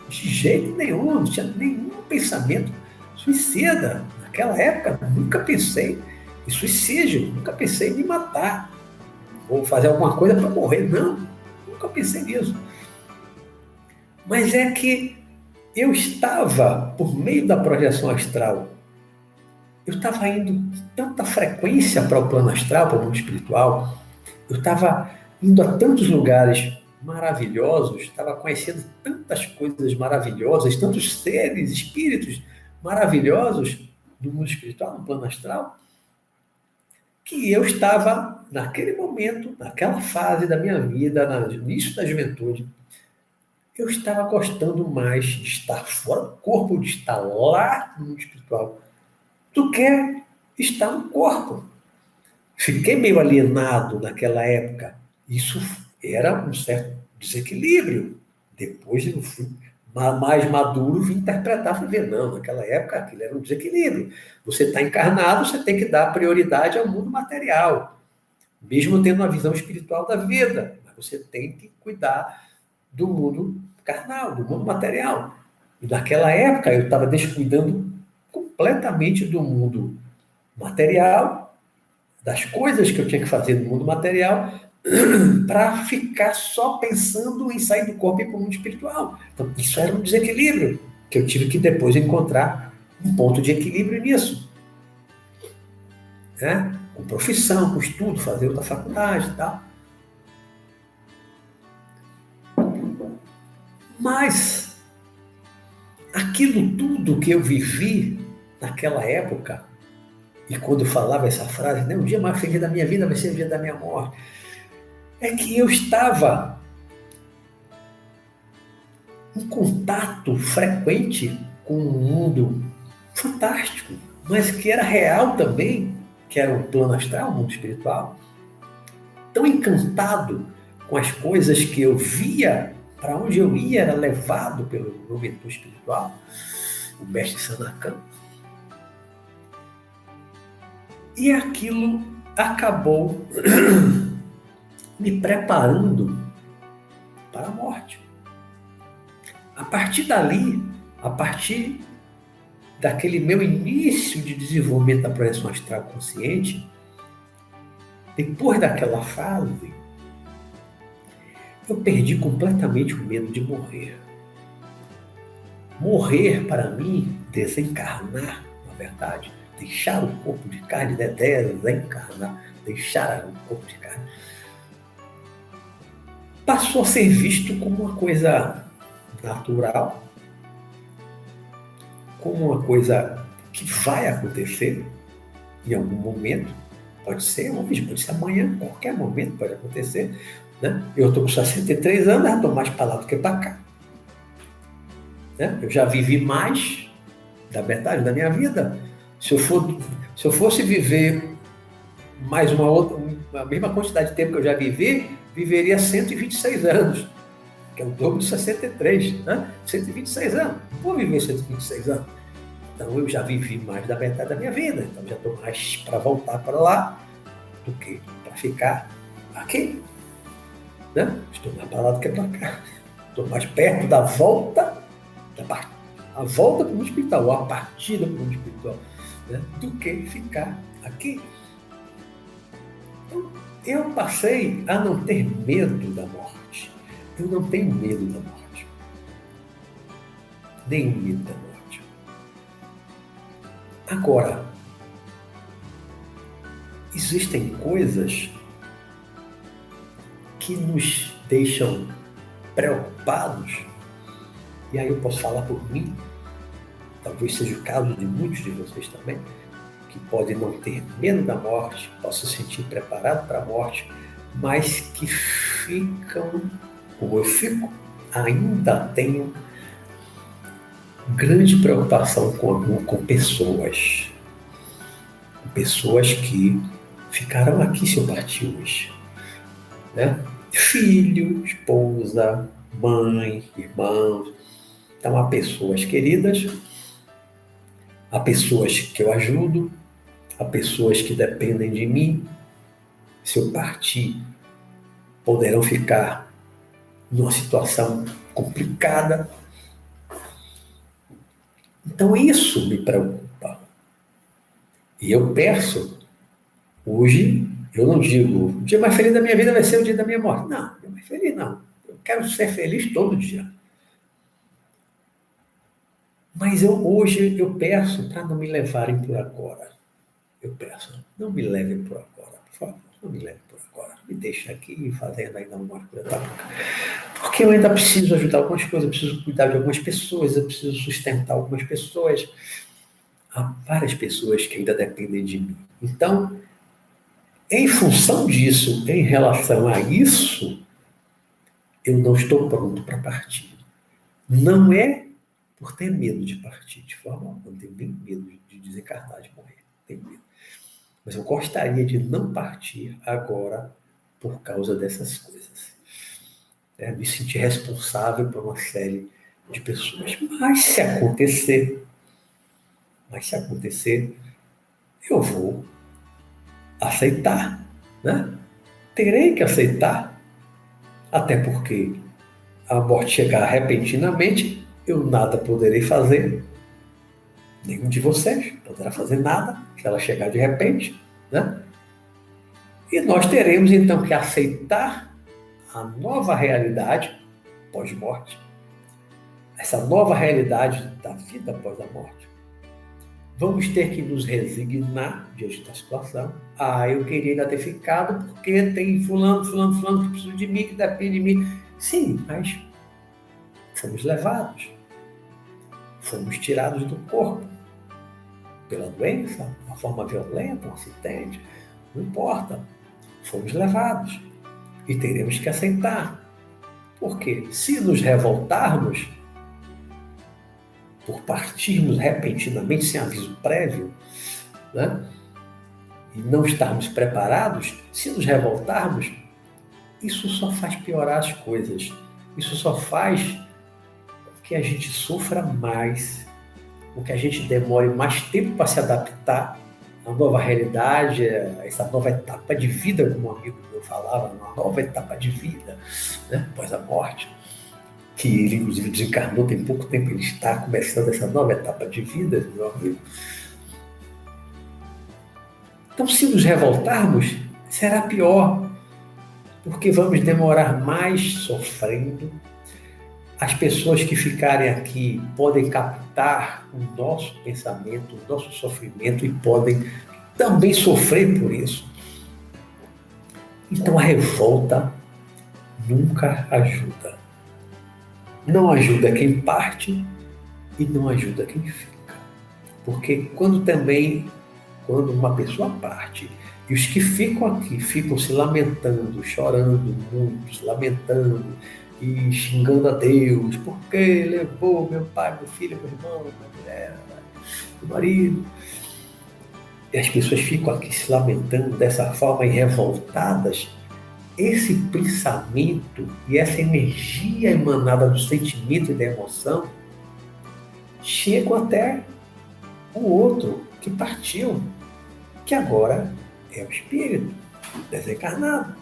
De jeito nenhum, não tinha nenhum pensamento suicida. Naquela época, nunca pensei e suicídio. Nunca pensei em me matar ou fazer alguma coisa para morrer. Não, nunca pensei nisso. Mas é que eu estava, por meio da projeção astral, eu estava indo tanta frequência para o plano astral, para o mundo espiritual, eu estava indo a tantos lugares maravilhosos, estava conhecendo tantas coisas maravilhosas, tantos seres, espíritos maravilhosos do mundo espiritual, no plano astral, que eu estava, naquele momento, naquela fase da minha vida, no início da juventude, eu estava gostando mais de estar fora do corpo, de estar lá no mundo espiritual, do que estar no corpo. Fiquei meio alienado naquela época. Isso era um certo desequilíbrio. Depois eu fui mais maduro, vim interpretar, fui ver, não, naquela época aquilo era um desequilíbrio. Você está encarnado, você tem que dar prioridade ao mundo material, mesmo tendo uma visão espiritual da vida, mas você tem que cuidar do mundo carnal, do mundo material. E naquela época eu estava descuidando completamente do mundo material, das coisas que eu tinha que fazer no mundo material, (clears throat) para ficar só pensando em sair do corpo e para o mundo espiritual. Então, isso era um desequilíbrio que eu tive que depois encontrar um ponto de equilíbrio nisso. Né? Com profissão, com estudo, fazer outra faculdade e tal. Mas aquilo tudo que eu vivi naquela época, e quando falava essa frase, né, o dia mais feliz da minha vida vai ser o dia da minha morte é que eu estava em contato frequente com um mundo fantástico, mas que era real também, que era o plano astral, o mundo espiritual. Tão encantado com as coisas que eu via, para onde eu ia era levado pelo meu mentor espiritual, o mestre Sanakan. E aquilo acabou (clears throat) me preparando para a morte. A partir dali, a partir daquele meu início de desenvolvimento da projeção astral consciente, depois daquela fase, eu perdi completamente o medo de morrer. Morrer, para mim, desencarnar, na verdade, deixar o corpo de carne, desencarnar, deixar o corpo de carne passou a ser visto como uma coisa natural, como uma coisa que vai acontecer em algum momento. Pode ser hoje, pode ser amanhã, qualquer momento pode acontecer. Né? Eu estou com 63 anos, já estou mais para lá do que para cá. Né? Eu já vivi mais da metade da minha vida. Se eu, for, se eu fosse viver mais uma outra, a mesma quantidade de tempo que eu já vivi, viveria 126 anos, que é o dobro de 63, né? 126 anos. Vou viver 126 anos. Então eu já vivi mais da metade da minha vida, então já estou mais para voltar para lá do que para ficar aqui. Né? Estou mais para lá do que para cá. Estou mais perto da volta, da a volta para o mundo espiritual, ou a partida para o mundo espiritual, né? do que ficar aqui. Então, eu passei a não ter medo da morte. Eu não tenho medo da morte. Nenhum medo da morte. Agora, existem coisas que nos deixam preocupados, e aí eu posso falar por mim, talvez seja o caso de muitos de vocês também, que pode não ter medo da morte, possa se sentir preparado para a morte, mas que ficam, como eu fico, ainda tenho grande preocupação com, com pessoas. Com pessoas que ficarão aqui se eu partir hoje. Né? Filho, esposa, mãe, irmãos. Então, há pessoas queridas, há pessoas que eu ajudo, a pessoas que dependem de mim. Se eu partir, poderão ficar numa situação complicada. Então isso me preocupa. E eu peço, hoje, eu não digo, o dia mais feliz da minha vida vai ser o dia da minha morte. Não, o dia mais feliz não. Eu quero ser feliz todo dia. Mas eu hoje eu peço para não me levarem por agora eu peço, não me leve por agora, por favor, não me leve por agora. Me deixe aqui fazendo ainda uma coisa. Porque eu ainda preciso ajudar algumas coisas, eu preciso cuidar de algumas pessoas, eu preciso sustentar algumas pessoas. Há várias pessoas que ainda dependem de mim. Então, em função disso, em relação a isso, eu não estou pronto para partir. Não é por ter medo de partir, de forma alguma. Não tenho nem medo de desencarnar, de morrer. Tenho medo. Mas eu gostaria de não partir agora por causa dessas coisas. É, me sentir responsável por uma série de pessoas. Mas se acontecer, mas se acontecer, eu vou aceitar, né? Terei que aceitar, até porque a morte chegar repentinamente, eu nada poderei fazer, nenhum de vocês poderá fazer nada se ela chegar de repente, né? E nós teremos então que aceitar a nova realidade pós-morte, essa nova realidade da vida após a morte vamos ter que nos resignar diante da situação. Ah, eu queria ainda ter ficado porque tem fulano, fulano, fulano que precisa de mim, que depende de mim. Sim, mas fomos levados. Fomos tirados do corpo pela doença, uma forma violenta, um acidente, não importa. Fomos levados e teremos que aceitar. Porque se nos revoltarmos, por partirmos repentinamente, sem aviso prévio, né? e não estarmos preparados, se nos revoltarmos, isso só faz piorar as coisas. Isso só faz que a gente sofra mais, com que a gente demore mais tempo para se adaptar à nova realidade, a essa nova etapa de vida, como um amigo meu falava, uma nova etapa de vida, né? após a morte que ele, inclusive, desencarnou tem pouco tempo, ele está começando essa nova etapa de vida, meu amigo. Então, se nos revoltarmos, será pior, porque vamos demorar mais sofrendo. As pessoas que ficarem aqui podem captar o nosso pensamento, o nosso sofrimento e podem também sofrer por isso. Então, a revolta nunca ajuda não ajuda quem parte e não ajuda quem fica. Porque quando também, quando uma pessoa parte e os que ficam aqui ficam se lamentando, chorando muito, se lamentando e xingando a Deus, porque levou meu pai, meu filho, meu irmão, minha mulher, meu marido. E as pessoas ficam aqui se lamentando dessa forma e revoltadas esse pensamento e essa energia emanada do sentimento e da emoção chegam até o outro que partiu, que agora é o espírito desencarnado.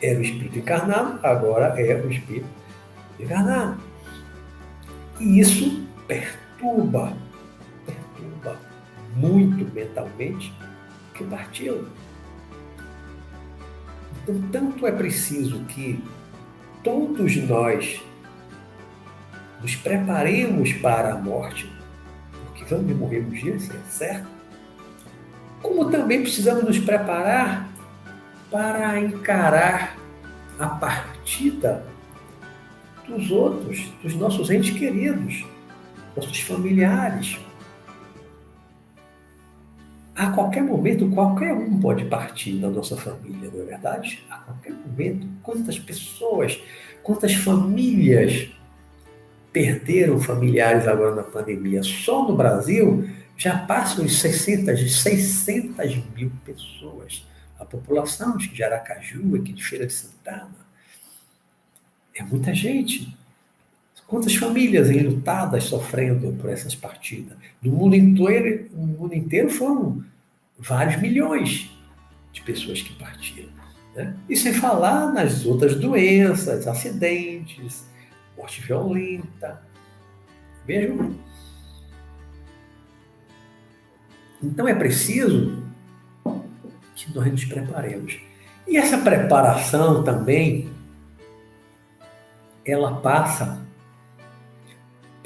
Era o espírito encarnado, agora é o espírito encarnado. E isso perturba, perturba muito mentalmente que partiu. Então, tanto é preciso que todos nós nos preparemos para a morte, porque vamos morrer um dia, é certo, como também precisamos nos preparar para encarar a partida dos outros, dos nossos entes queridos, nossos familiares, a qualquer momento, qualquer um pode partir da nossa família, não é verdade? A qualquer momento, quantas pessoas, quantas famílias perderam familiares agora na pandemia? Só no Brasil já passam os 600, 600 mil pessoas. A população de Aracaju, aqui de Feira de Santana. É muita gente. Quantas famílias enlutadas sofrendo por essas partidas? No mundo inteiro, no mundo inteiro foram vários milhões de pessoas que partiram. Né? E sem falar nas outras doenças, acidentes, morte violenta. Mesmo? Então é preciso que nós nos preparemos. E essa preparação também, ela passa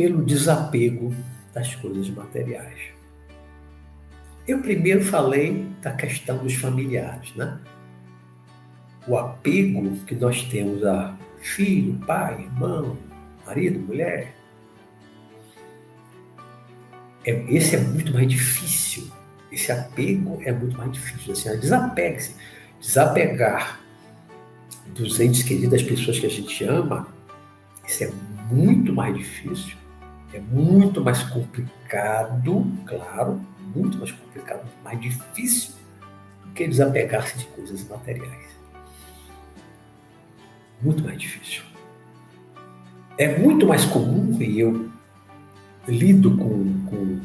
pelo desapego das coisas materiais. Eu primeiro falei da questão dos familiares, né? O apego que nós temos a filho, pai, irmão, marido, mulher. É, esse é muito mais difícil. Esse apego é muito mais difícil. Assim, desapegue-se. Desapegar dos entes queridos, das pessoas que a gente ama, isso é muito mais difícil, é muito mais complicado, claro, muito mais complicado, mais difícil do que desapegar-se de coisas materiais. Muito mais difícil. É muito mais comum, e eu lido com, com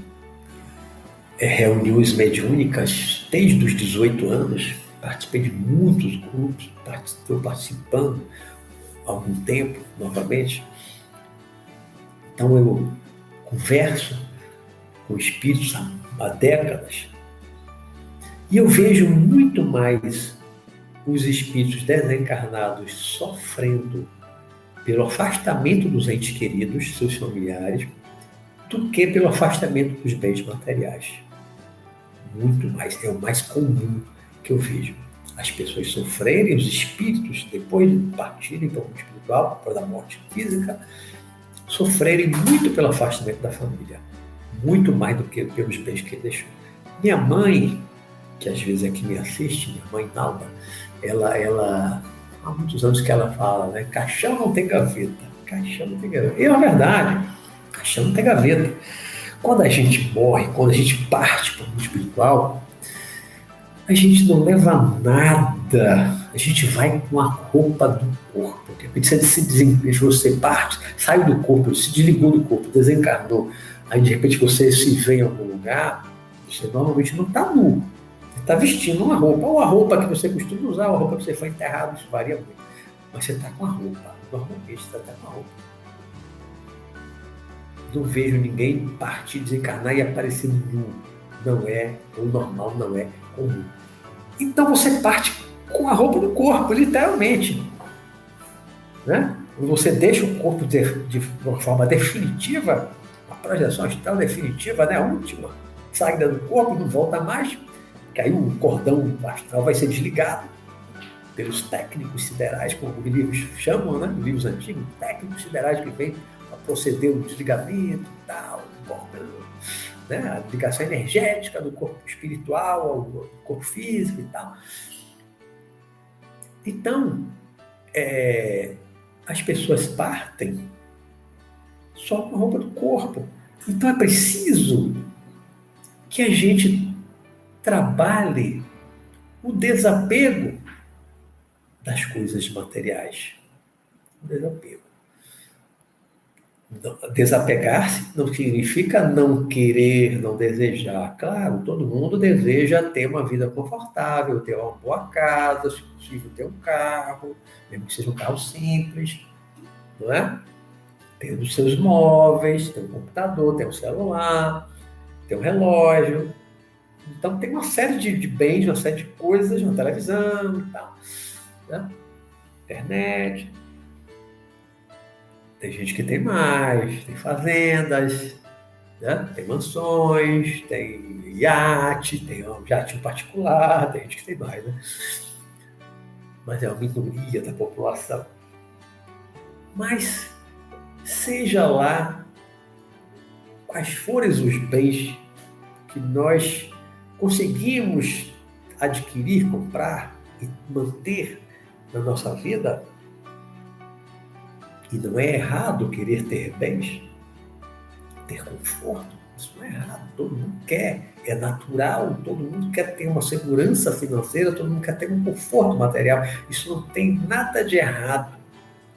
é, reuniões mediúnicas desde os 18 anos, participei de muitos grupos, estou participando há algum tempo novamente. Então eu converso com espíritos há, décadas e eu vejo muito mais os espíritos desencarnados sofrendo pelo afastamento dos entes queridos, seus familiares, do que pelo afastamento dos bens materiais. Muito mais, é o mais comum que eu vejo as pessoas sofrerem, os espíritos, depois de partirem para o mundo espiritual, para a morte física, sofrerem muito pelo afastamento da família, muito mais do que pelos bens que ele deixou. Minha mãe, que às vezes é que me assiste, minha mãe Nalda, ela, ela, há muitos anos que ela fala, né? Caixão não tem gaveta, caixão não tem gaveta. E é verdade, caixão não tem gaveta. Quando a gente morre, quando a gente parte para o mundo espiritual, a gente não leva nada, a gente vai com a roupa do corpo. De repente você, se você parte, sai do corpo, se desligou do corpo, desencarnou, aí de repente você se vê em algum lugar, você normalmente não está nu, você está vestindo uma roupa, ou a roupa que você costuma usar, ou a roupa que você foi enterrado, isso varia muito. Mas você está com a roupa, normalmente você está com a roupa. Não vejo ninguém partir, desencarnar e aparecer nu. Não é o normal, não é comum. Então você parte com a roupa do corpo, literalmente. Né? Você deixa o corpo de, de uma forma definitiva, a projeção astral definitiva, né? a última saída do corpo, não volta mais, que aí o cordão astral vai ser desligado pelos técnicos siderais, como os livros chamam, né? Os livros antigos, técnicos siderais que vêm para proceder o desligamento tal, cordão né? a ligação energética do corpo espiritual ao corpo físico e tal. Então, é, as pessoas partem só com a roupa do corpo. Então é preciso que a gente trabalhe o desapego das coisas materiais. O desapego. Desapegar-se não significa não querer, não desejar. Claro, todo mundo deseja ter uma vida confortável, ter uma boa casa, se possível, ter um carro, mesmo que seja um carro simples, não é? Ter os seus móveis, ter um computador, ter um celular, ter um relógio. Então, tem uma série de, de bens, uma série de coisas, uma televisão e tal. Né? Internet, tem gente que tem mais, tem fazendas, né? tem mansões, tem iate, tem um jatinho particular, tem gente que tem mais, né? Mas é uma minoria da população. Mas, seja lá quais forem os bens que nós conseguimos adquirir, comprar e manter na nossa vida, e não é errado querer ter bens, ter conforto. Isso não é errado. Todo mundo quer. É natural. Todo mundo quer ter uma segurança financeira. Todo mundo quer ter um conforto material. Isso não tem nada de errado.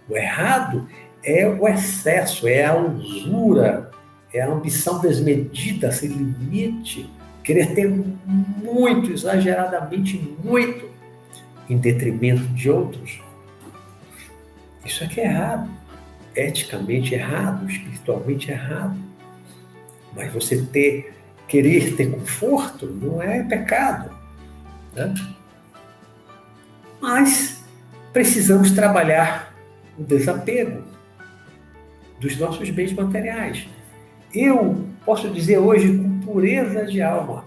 O errado é o excesso, é a usura, é a ambição desmedida, sem limite. Querer ter muito, exageradamente muito, em detrimento de outros. Isso aqui é errado eticamente errado, espiritualmente errado. Mas você ter, querer ter conforto não é pecado. Né? Mas precisamos trabalhar o desapego dos nossos bens materiais. Eu posso dizer hoje com pureza de alma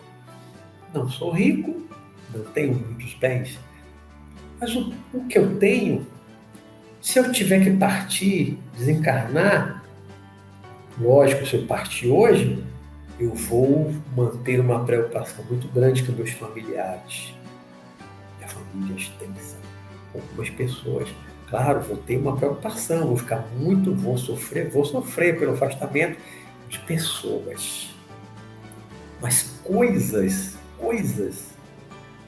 não sou rico, não tenho muitos bens, mas o, o que eu tenho, se eu tiver que partir, desencarnar, lógico, se eu partir hoje, eu vou manter uma preocupação muito grande com meus familiares. Minha família extensa, algumas pessoas. Claro, vou ter uma preocupação, vou ficar muito, vou sofrer, vou sofrer pelo afastamento de pessoas. Mas coisas, coisas,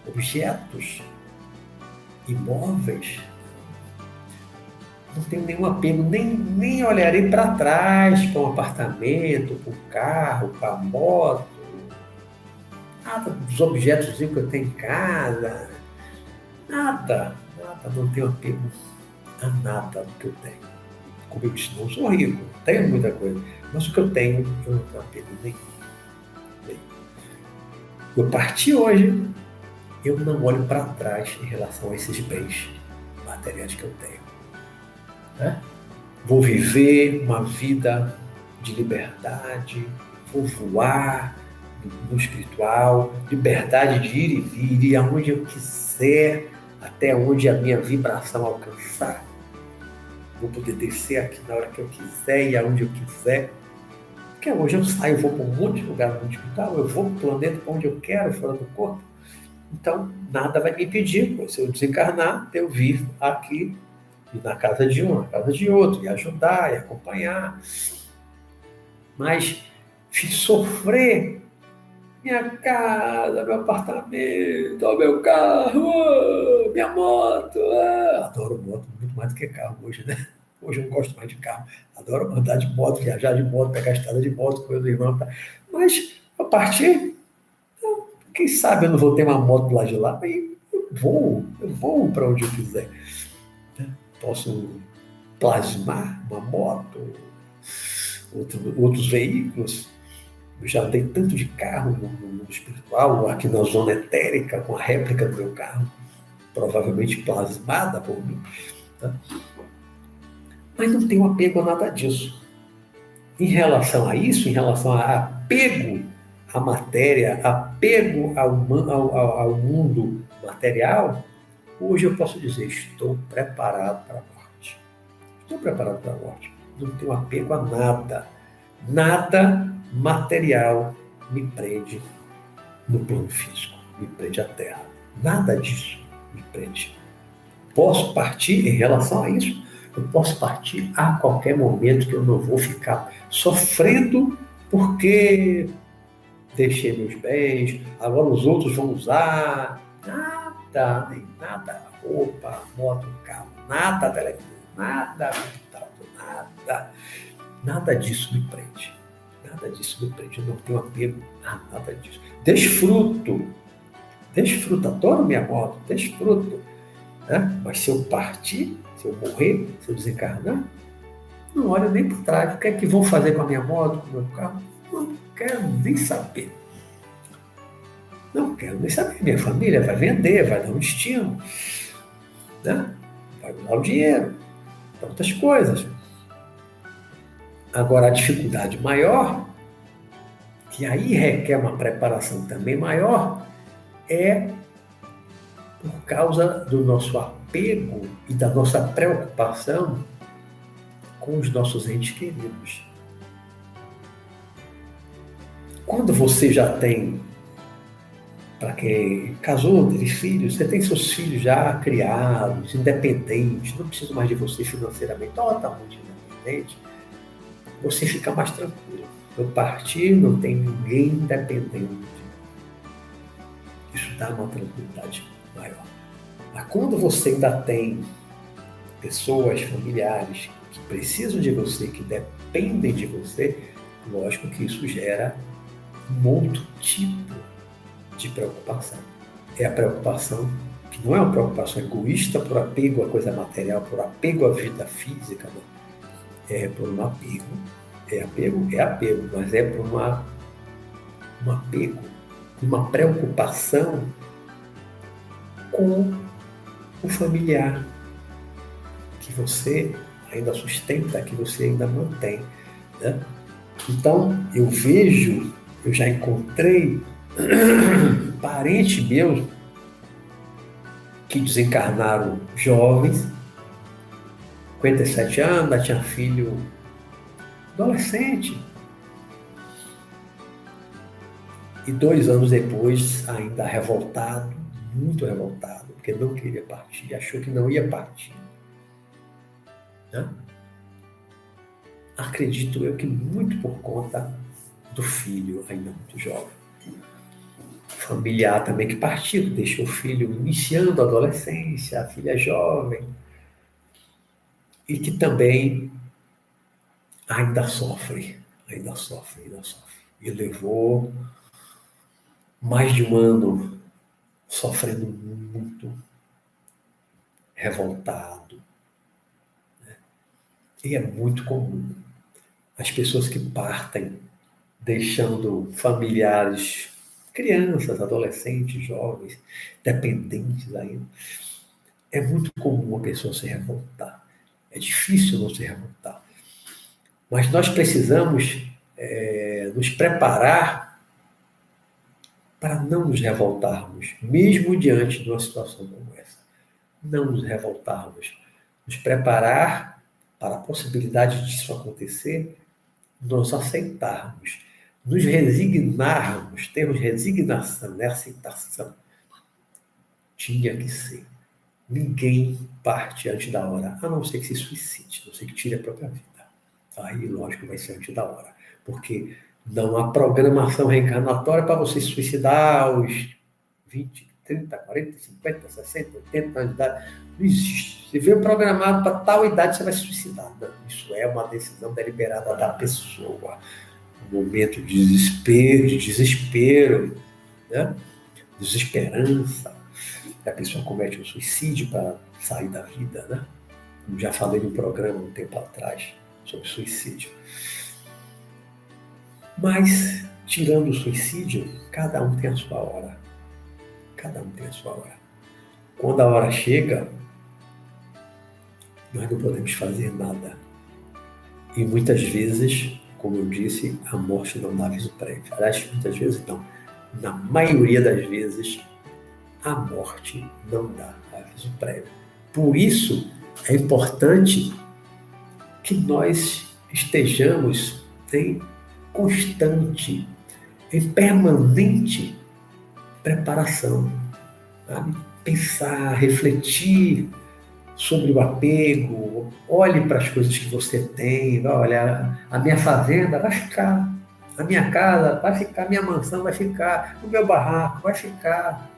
objetos, imóveis, não tenho nenhum apego, nem, nem olharei para trás para um apartamento, para um carro, para a moto, nada dos objetos que eu tenho em casa, nada, nada, não tenho apego a nada do que eu tenho. Como eu disse, não sou rico, tenho muita coisa, mas o que eu tenho, eu não tenho apego nenhum. Eu parti hoje, eu não olho para trás em relação a esses bens materiais que eu tenho. Né? Vou viver uma vida de liberdade, vou voar no espiritual, liberdade de ir e vir, ir aonde eu quiser, até onde a minha vibração alcançar. Vou poder descer aqui na hora que eu quiser e aonde eu quiser. Porque hoje eu saio, vou para um monte de lugar no espiritual, eu vou para o planeta para onde eu quero, fora do corpo. Então, nada vai me impedir, se eu desencarnar, eu vir aqui ir na casa de um, na casa de outro, e ajudar, e acompanhar. Mas fiz sofrer minha casa, meu apartamento, meu carro, minha moto. Adoro moto muito mais do que carro hoje, né? Hoje eu não gosto mais de carro. Adoro andar de moto, viajar de moto, pegar estrada de moto com meus irmãos. Tá? Mas a partir, então, quem sabe eu não vou ter uma moto lá de lá, e eu vou, eu vou para onde eu quiser posso plasmar uma moto, outro, outros veículos. Eu já andei tanto de carro no mundo espiritual, aqui na zona etérica, com a réplica do meu carro, provavelmente plasmada por mim. Tá? Mas não tenho apego a nada disso. Em relação a isso, em relação a apego à matéria, apego ao, ao, ao mundo material, Hoje eu posso dizer, estou preparado para a morte. Estou preparado para a morte. Não tenho apego a nada. Nada material me prende no plano físico, me prende à terra. Nada disso me prende. Posso partir em relação a isso? Eu posso partir a qualquer momento que eu não vou ficar sofrendo porque deixei meus bens, agora os outros vão usar. Ah, nada, nem nada, roupa, moto, carro, nada telefone, nada nada. Nada disso me prende. Nada disso me prende. Eu não tenho apego a nada disso. Desfruto. Desfruto. Adoro minha moto. Desfruto. Né? Mas se eu partir, se eu morrer, se eu desencarnar, não olho nem por trás. O que é que vão fazer com a minha moto, com o meu carro? Não quero nem saber. Não quero nem saber. Minha família vai vender, vai dar um destino, né? vai dar o dinheiro, tantas coisas. Agora, a dificuldade maior, que aí requer uma preparação também maior, é por causa do nosso apego e da nossa preocupação com os nossos entes queridos. Quando você já tem para quem casou, teve filhos, você tem seus filhos já criados, independentes, não precisa mais de você financeiramente, totalmente independente, você fica mais tranquilo. No partir não tem ninguém independente. Isso dá uma tranquilidade maior. Mas quando você ainda tem pessoas, familiares que precisam de você, que dependem de você, lógico que isso gera um outro tipo de preocupação. É a preocupação que não é uma preocupação egoísta por apego à coisa material, por apego à vida física, não. É por um apego. É apego, é apego, mas é por uma, um apego, uma preocupação com o familiar que você ainda sustenta, que você ainda mantém. Né? Então, eu vejo, eu já encontrei (coughs) parente meu que desencarnaram jovens, 57 anos, tinha filho adolescente. E dois anos depois, ainda revoltado, muito revoltado, porque não queria partir, achou que não ia partir. Né? Acredito eu que muito por conta do filho, ainda muito jovem familiar também que partiu, deixou o filho iniciando a adolescência, a filha jovem, e que também ainda sofre, ainda sofre, ainda sofre. E levou mais de um ano sofrendo muito, revoltado. Né? E é muito comum as pessoas que partem deixando familiares crianças, adolescentes, jovens, dependentes ainda. É muito comum uma pessoa se revoltar. É difícil não se revoltar. Mas nós precisamos é, nos preparar para não nos revoltarmos, mesmo diante de uma situação como essa. Não nos revoltarmos. Nos preparar para a possibilidade disso acontecer, nós aceitarmos nos resignarmos, termos resignação nessa aceitação. Tinha que ser. Ninguém parte antes da hora, a não ser que se suicide, a não ser que tire a própria vida. Aí, lógico, vai ser antes da hora. Porque não há programação reencarnatória para você se suicidar aos 20, 30, 40, 50, 60, 80 anos de idade. Não existe. Se veio programado para tal idade, você vai se suicidar. Não, isso é uma decisão deliberada da pessoa momento de desespero, de desespero, né? desesperança. A pessoa comete um suicídio para sair da vida, né? Já falei no programa um tempo atrás sobre suicídio. Mas, tirando o suicídio, cada um tem a sua hora. Cada um tem a sua hora. Quando a hora chega, nós não podemos fazer nada. E muitas vezes como eu disse, a morte não dá aviso prévio. Aliás, muitas vezes não. Na maioria das vezes, a morte não dá aviso prévio. Por isso, é importante que nós estejamos em constante, em permanente preparação. Sabe? Pensar, refletir, sobre o apego, olhe para as coisas que você tem, olha, a minha fazenda vai ficar, a minha casa vai ficar, a minha mansão vai ficar, o meu barraco vai ficar,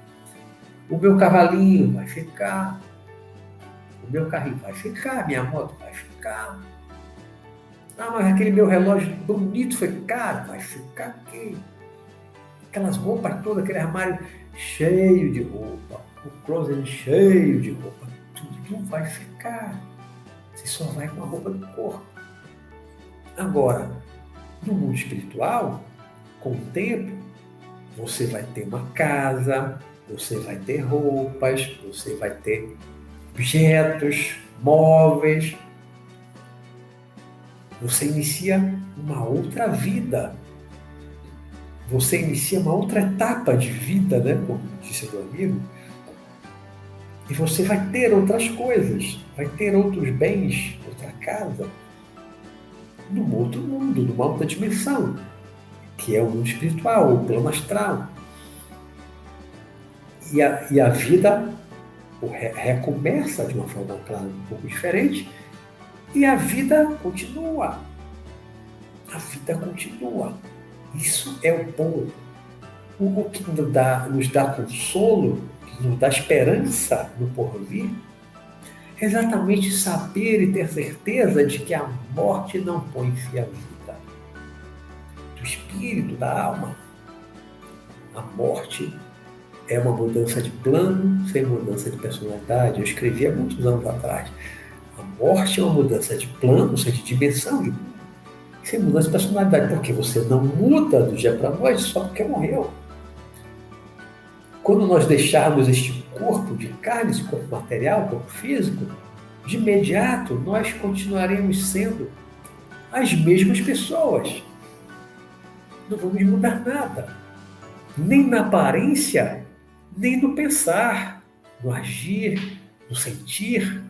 o meu cavalinho vai ficar, o meu carrinho vai ficar, a minha moto vai ficar. Ah, mas aquele meu relógio bonito foi caro, vai ficar aqui. Aquelas roupas todas, aquele armário cheio de roupa, o closet cheio de roupa não vai ficar. Você só vai com a roupa do corpo. Agora, no mundo espiritual, com o tempo, você vai ter uma casa, você vai ter roupas, você vai ter objetos, móveis. Você inicia uma outra vida. Você inicia uma outra etapa de vida, né? Como disse meu amigo e você vai ter outras coisas, vai ter outros bens, outra casa, num outro mundo, numa outra dimensão, que é o mundo espiritual, o plano astral. E a, e a vida recomeça de uma forma, claro, um pouco diferente, e a vida continua. A vida continua. Isso é o bom. O que nos dá, nos dá consolo da esperança no porvir, é exatamente saber e ter certeza de que a morte não põe fim à vida do espírito, da alma. A morte é uma mudança de plano sem mudança de personalidade. Eu escrevi há muitos anos atrás. A morte é uma mudança de plano, seja, de dimensão, sem mudança de personalidade, porque você não muda do dia para a noite só porque morreu. Quando nós deixarmos este corpo de carne, esse corpo material, corpo físico, de imediato nós continuaremos sendo as mesmas pessoas. Não vamos mudar nada. nem na aparência, nem no pensar, no agir, no sentir,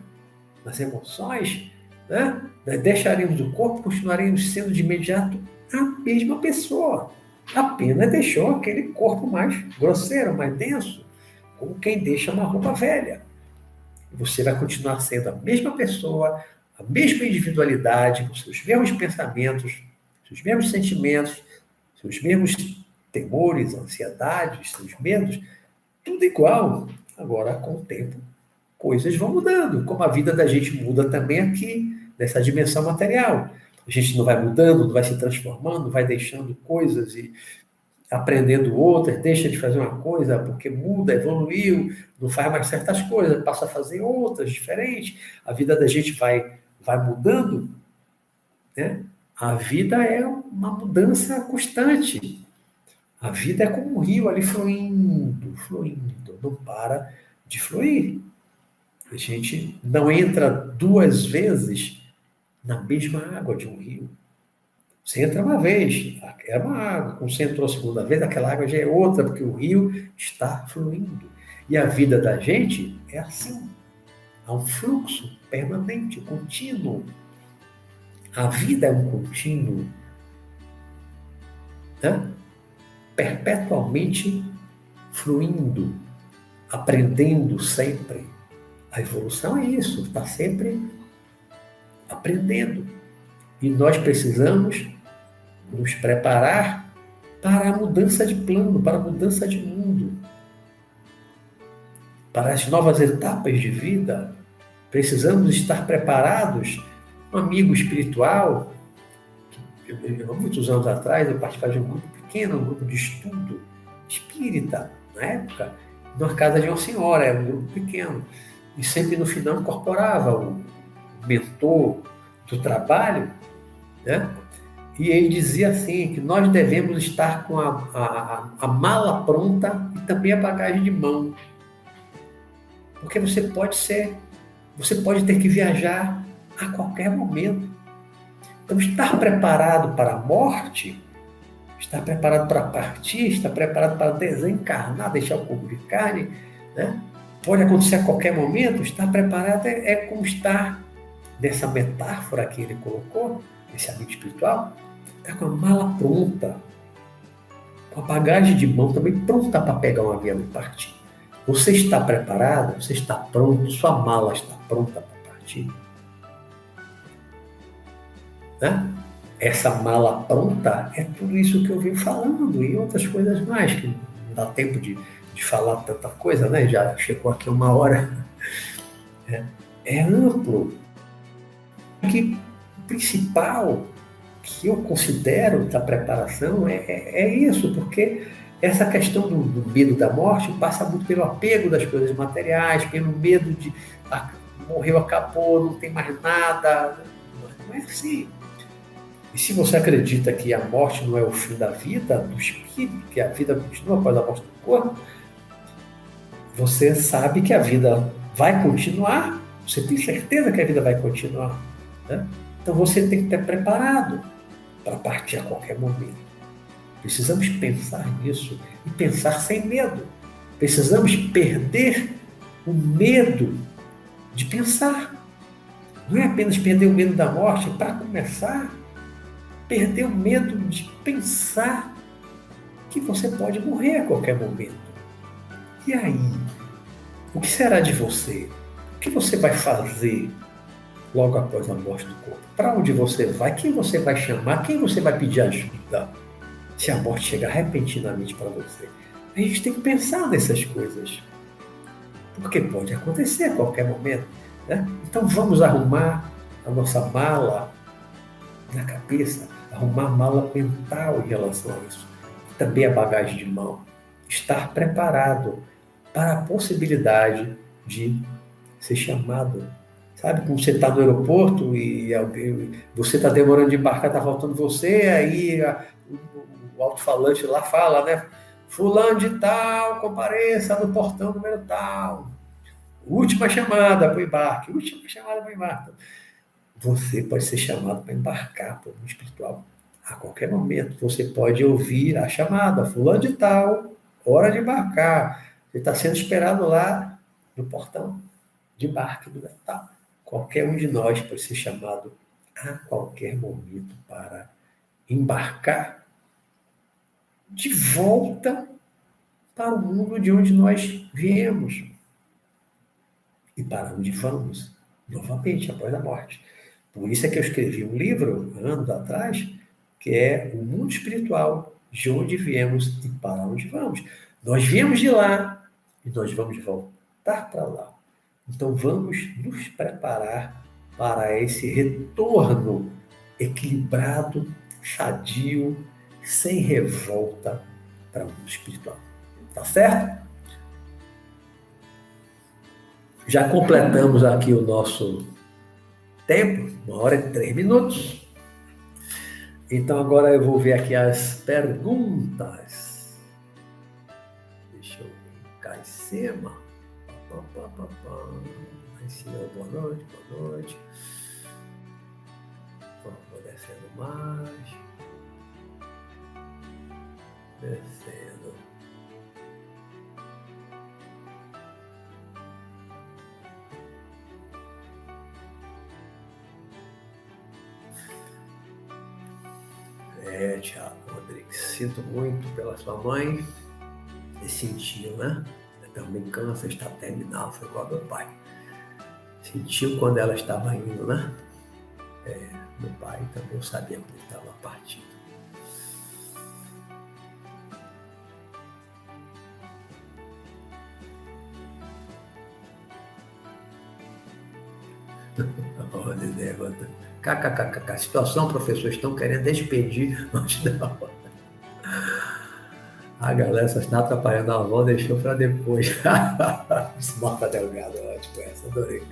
nas emoções, né? Nós deixaremos o corpo, continuaremos sendo de imediato a mesma pessoa. Apenas deixou aquele corpo mais grosseiro, mais denso, como quem deixa uma roupa velha. Você vai continuar sendo a mesma pessoa, a mesma individualidade, com seus mesmos pensamentos, seus mesmos sentimentos, seus mesmos temores, ansiedades, seus medos, tudo igual. Agora, com o tempo, coisas vão mudando, como a vida da gente muda também aqui, nessa dimensão material. A gente não vai mudando, não vai se transformando, vai deixando coisas e aprendendo outras, deixa de fazer uma coisa porque muda, evoluiu, não faz mais certas coisas, passa a fazer outras diferentes. A vida da gente vai, vai mudando, né? A vida é uma mudança constante. A vida é como um rio ali fluindo, fluindo, não para de fluir. A gente não entra duas vezes na mesma água de um rio. Você entra uma vez, é uma água. Quando você entrou a segunda vez, aquela água já é outra, porque o rio está fluindo. E a vida da gente é assim. Há um fluxo permanente, contínuo. A vida é um contínuo. Né? Perpetuamente fluindo, aprendendo sempre. A evolução é isso, está sempre aprendendo. E nós precisamos nos preparar para a mudança de plano, para a mudança de mundo. Para as novas etapas de vida, precisamos estar preparados. Um amigo espiritual, muitos anos atrás, eu participava de um grupo pequeno, um grupo de estudo espírita, na época, numa casa de uma senhora, era um grupo pequeno e sempre no final incorporava o mentor do trabalho, né? E ele dizia assim que nós devemos estar com a, a, a mala pronta e também a bagagem de mão. Porque você pode ser, você pode ter que viajar a qualquer momento. Então, estar preparado para a morte, estar preparado para partir, estar preparado para desencarnar, deixar o corpo de carne, né? pode acontecer a qualquer momento, estar preparado é, é como estar nessa metáfora que ele colocou, esse amigo espiritual, está com a mala pronta, com a bagagem de mão também pronta para pegar um avião e partir. Você está preparado? Você está pronto? Sua mala está pronta para partir? Né? Essa mala pronta é tudo isso que eu venho falando e outras coisas mais, que não dá tempo de de falar tanta coisa, né? Já chegou aqui uma hora. (laughs) É, é amplo. Que principal que eu considero da preparação é, é, é isso, porque essa questão do, do, medo da morte passa muito pelo apego das coisas materiais, pelo medo de ah, morreu, acabou, não tem mais nada. Não é assim. E se você acredita que a morte não é o fim da vida, do espírito, que a vida continua após a morte do corpo, você sabe que a vida vai continuar, você tem certeza que a vida vai continuar. Né? Então você tem que estar preparado para partir a qualquer momento. Precisamos pensar nisso e pensar sem medo. Precisamos perder o medo de pensar. Não é apenas perder o medo da morte, para começar, perder o medo de pensar que você pode morrer a qualquer momento. E aí? O que será de você? O que você vai fazer logo após a morte do corpo? Para onde você vai? Quem você vai chamar? Quem você vai pedir ajuda? Se a morte chegar repentinamente para você. A gente tem que pensar nessas coisas. Porque pode acontecer a qualquer momento. Né? Então vamos arrumar a nossa mala na cabeça, arrumar a mala mental em relação a isso. Também a bagagem de mão. Estar preparado para a possibilidade de ser chamado. Sabe, como você está no aeroporto e alguém, você está demorando de embarcar, está faltando você, aí a, o, o alto-falante lá fala, né? Fulano de tal, compareça no portão número tal. Última chamada para o embarque, última chamada para o embarque. Você pode ser chamado para embarcar para o espiritual a qualquer momento. Você pode ouvir a chamada, fulano de tal, hora de embarcar. Você está sendo esperado lá no portão de embarque do Natal. Qualquer um de nós pode ser chamado a qualquer momento para embarcar de volta para o mundo de onde nós viemos e para onde vamos novamente após a morte. Por isso é que eu escrevi um livro anos atrás que é o mundo espiritual, de onde viemos e para onde vamos. Nós viemos de lá e nós vamos voltar para lá. Então vamos nos preparar para esse retorno equilibrado, sadio, sem revolta para o mundo espiritual. Tá certo? Já completamos aqui o nosso tempo, uma hora e três minutos. Então agora eu vou ver aqui as perguntas. Deixa eu ver cá em cima. Pá, pá, pá, pá. Aí sim, boa noite, boa noite. Vou descendo mais. Descendo. É, Tiago Rodrigues, sinto muito pela sua mãe. E sentiu, né? Também câncer está terminal, foi igual meu pai. Sentiu quando ela estava indo, né? É, meu pai também sabia quando estava partindo. Levanta. KKKK. Situação, professor, estão querendo despedir antes da. A galera só está atrapalhando a avó, deixou para depois. (laughs) Marta Delgado, ótimo essa, adorei.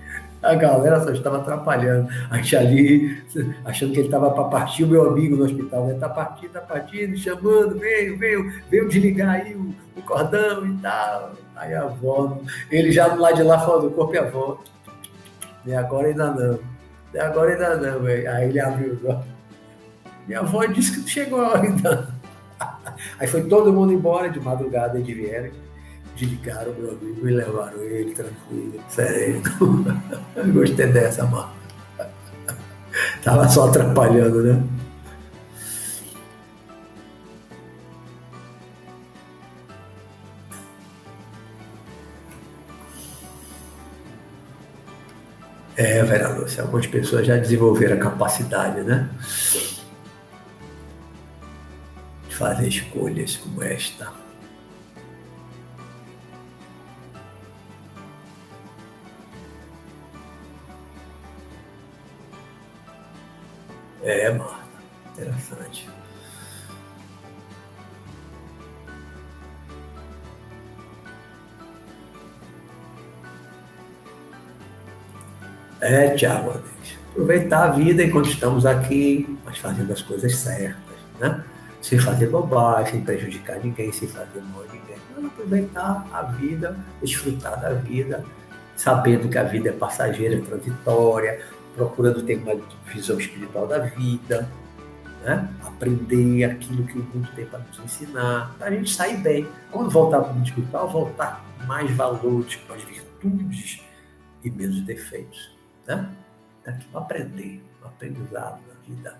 A galera só estava atrapalhando. A gente ali, achando que ele estava para partir, o meu amigo no hospital, né? Tá partindo, tá partindo, chamando, veio, veio, veio desligar aí o, o cordão e tal. Aí a avó, ele já do lado de lá falando, corpo e a avó. E agora ainda não. Agora ainda não, velho. Aí ele abriu olhos. (laughs) Minha avó disse que não chegou ainda. Aí foi todo mundo embora de madrugada, de vieram, desligaram o meu amigo e levaram ele tranquilo, sereno. (laughs) Gostei dessa, mano. (laughs) Tava só atrapalhando, né? É, Vera Lúcia, algumas pessoas já desenvolveram a capacidade, né? Fazer escolhas como esta. É, Marta, interessante. É, Tiago, aproveitar a vida enquanto estamos aqui, mas fazendo as coisas certas, né? Sem fazer bobagem, sem prejudicar ninguém, sem fazer mal a ninguém. Aproveitar a vida, desfrutar da vida, sabendo que a vida é passageira, é transitória, procurando ter uma visão espiritual da vida, né? aprender aquilo que o mundo tem para nos ensinar, para a gente sair bem. Quando voltar para o mundo espiritual, voltar com mais valores, com mais virtudes e menos defeitos né? Aqui para aprender, um aprendizado na vida.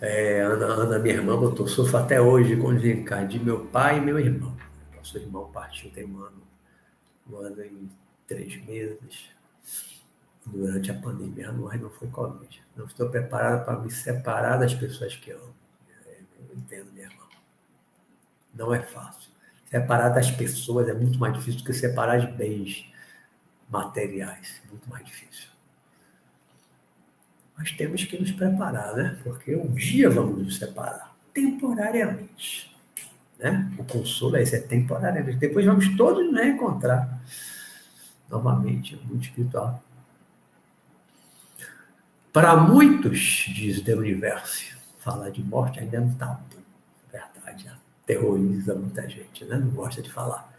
É, Ana, Ana, minha irmã, botou, sofro até hoje com o desencarne de meu pai e meu irmão. Nosso irmão partiu tem um ano, um ano e três meses. Durante a pandemia, mas não foi Covid. Não estou preparado para me separar das pessoas que amo. Eu entendo, minha irmã. Não é fácil. Separar das pessoas é muito mais difícil do que separar de bens materiais. Muito mais difícil. Mas temos que nos preparar, né? Porque um dia vamos nos separar, temporariamente. Né? O consolo é esse, é temporariamente. Depois vamos todos nos reencontrar novamente no mundo espiritual. Para muitos, diz o Universo, falar de morte ainda é um tabu. Verdade, né? terroriza muita gente, né? não gosta de falar.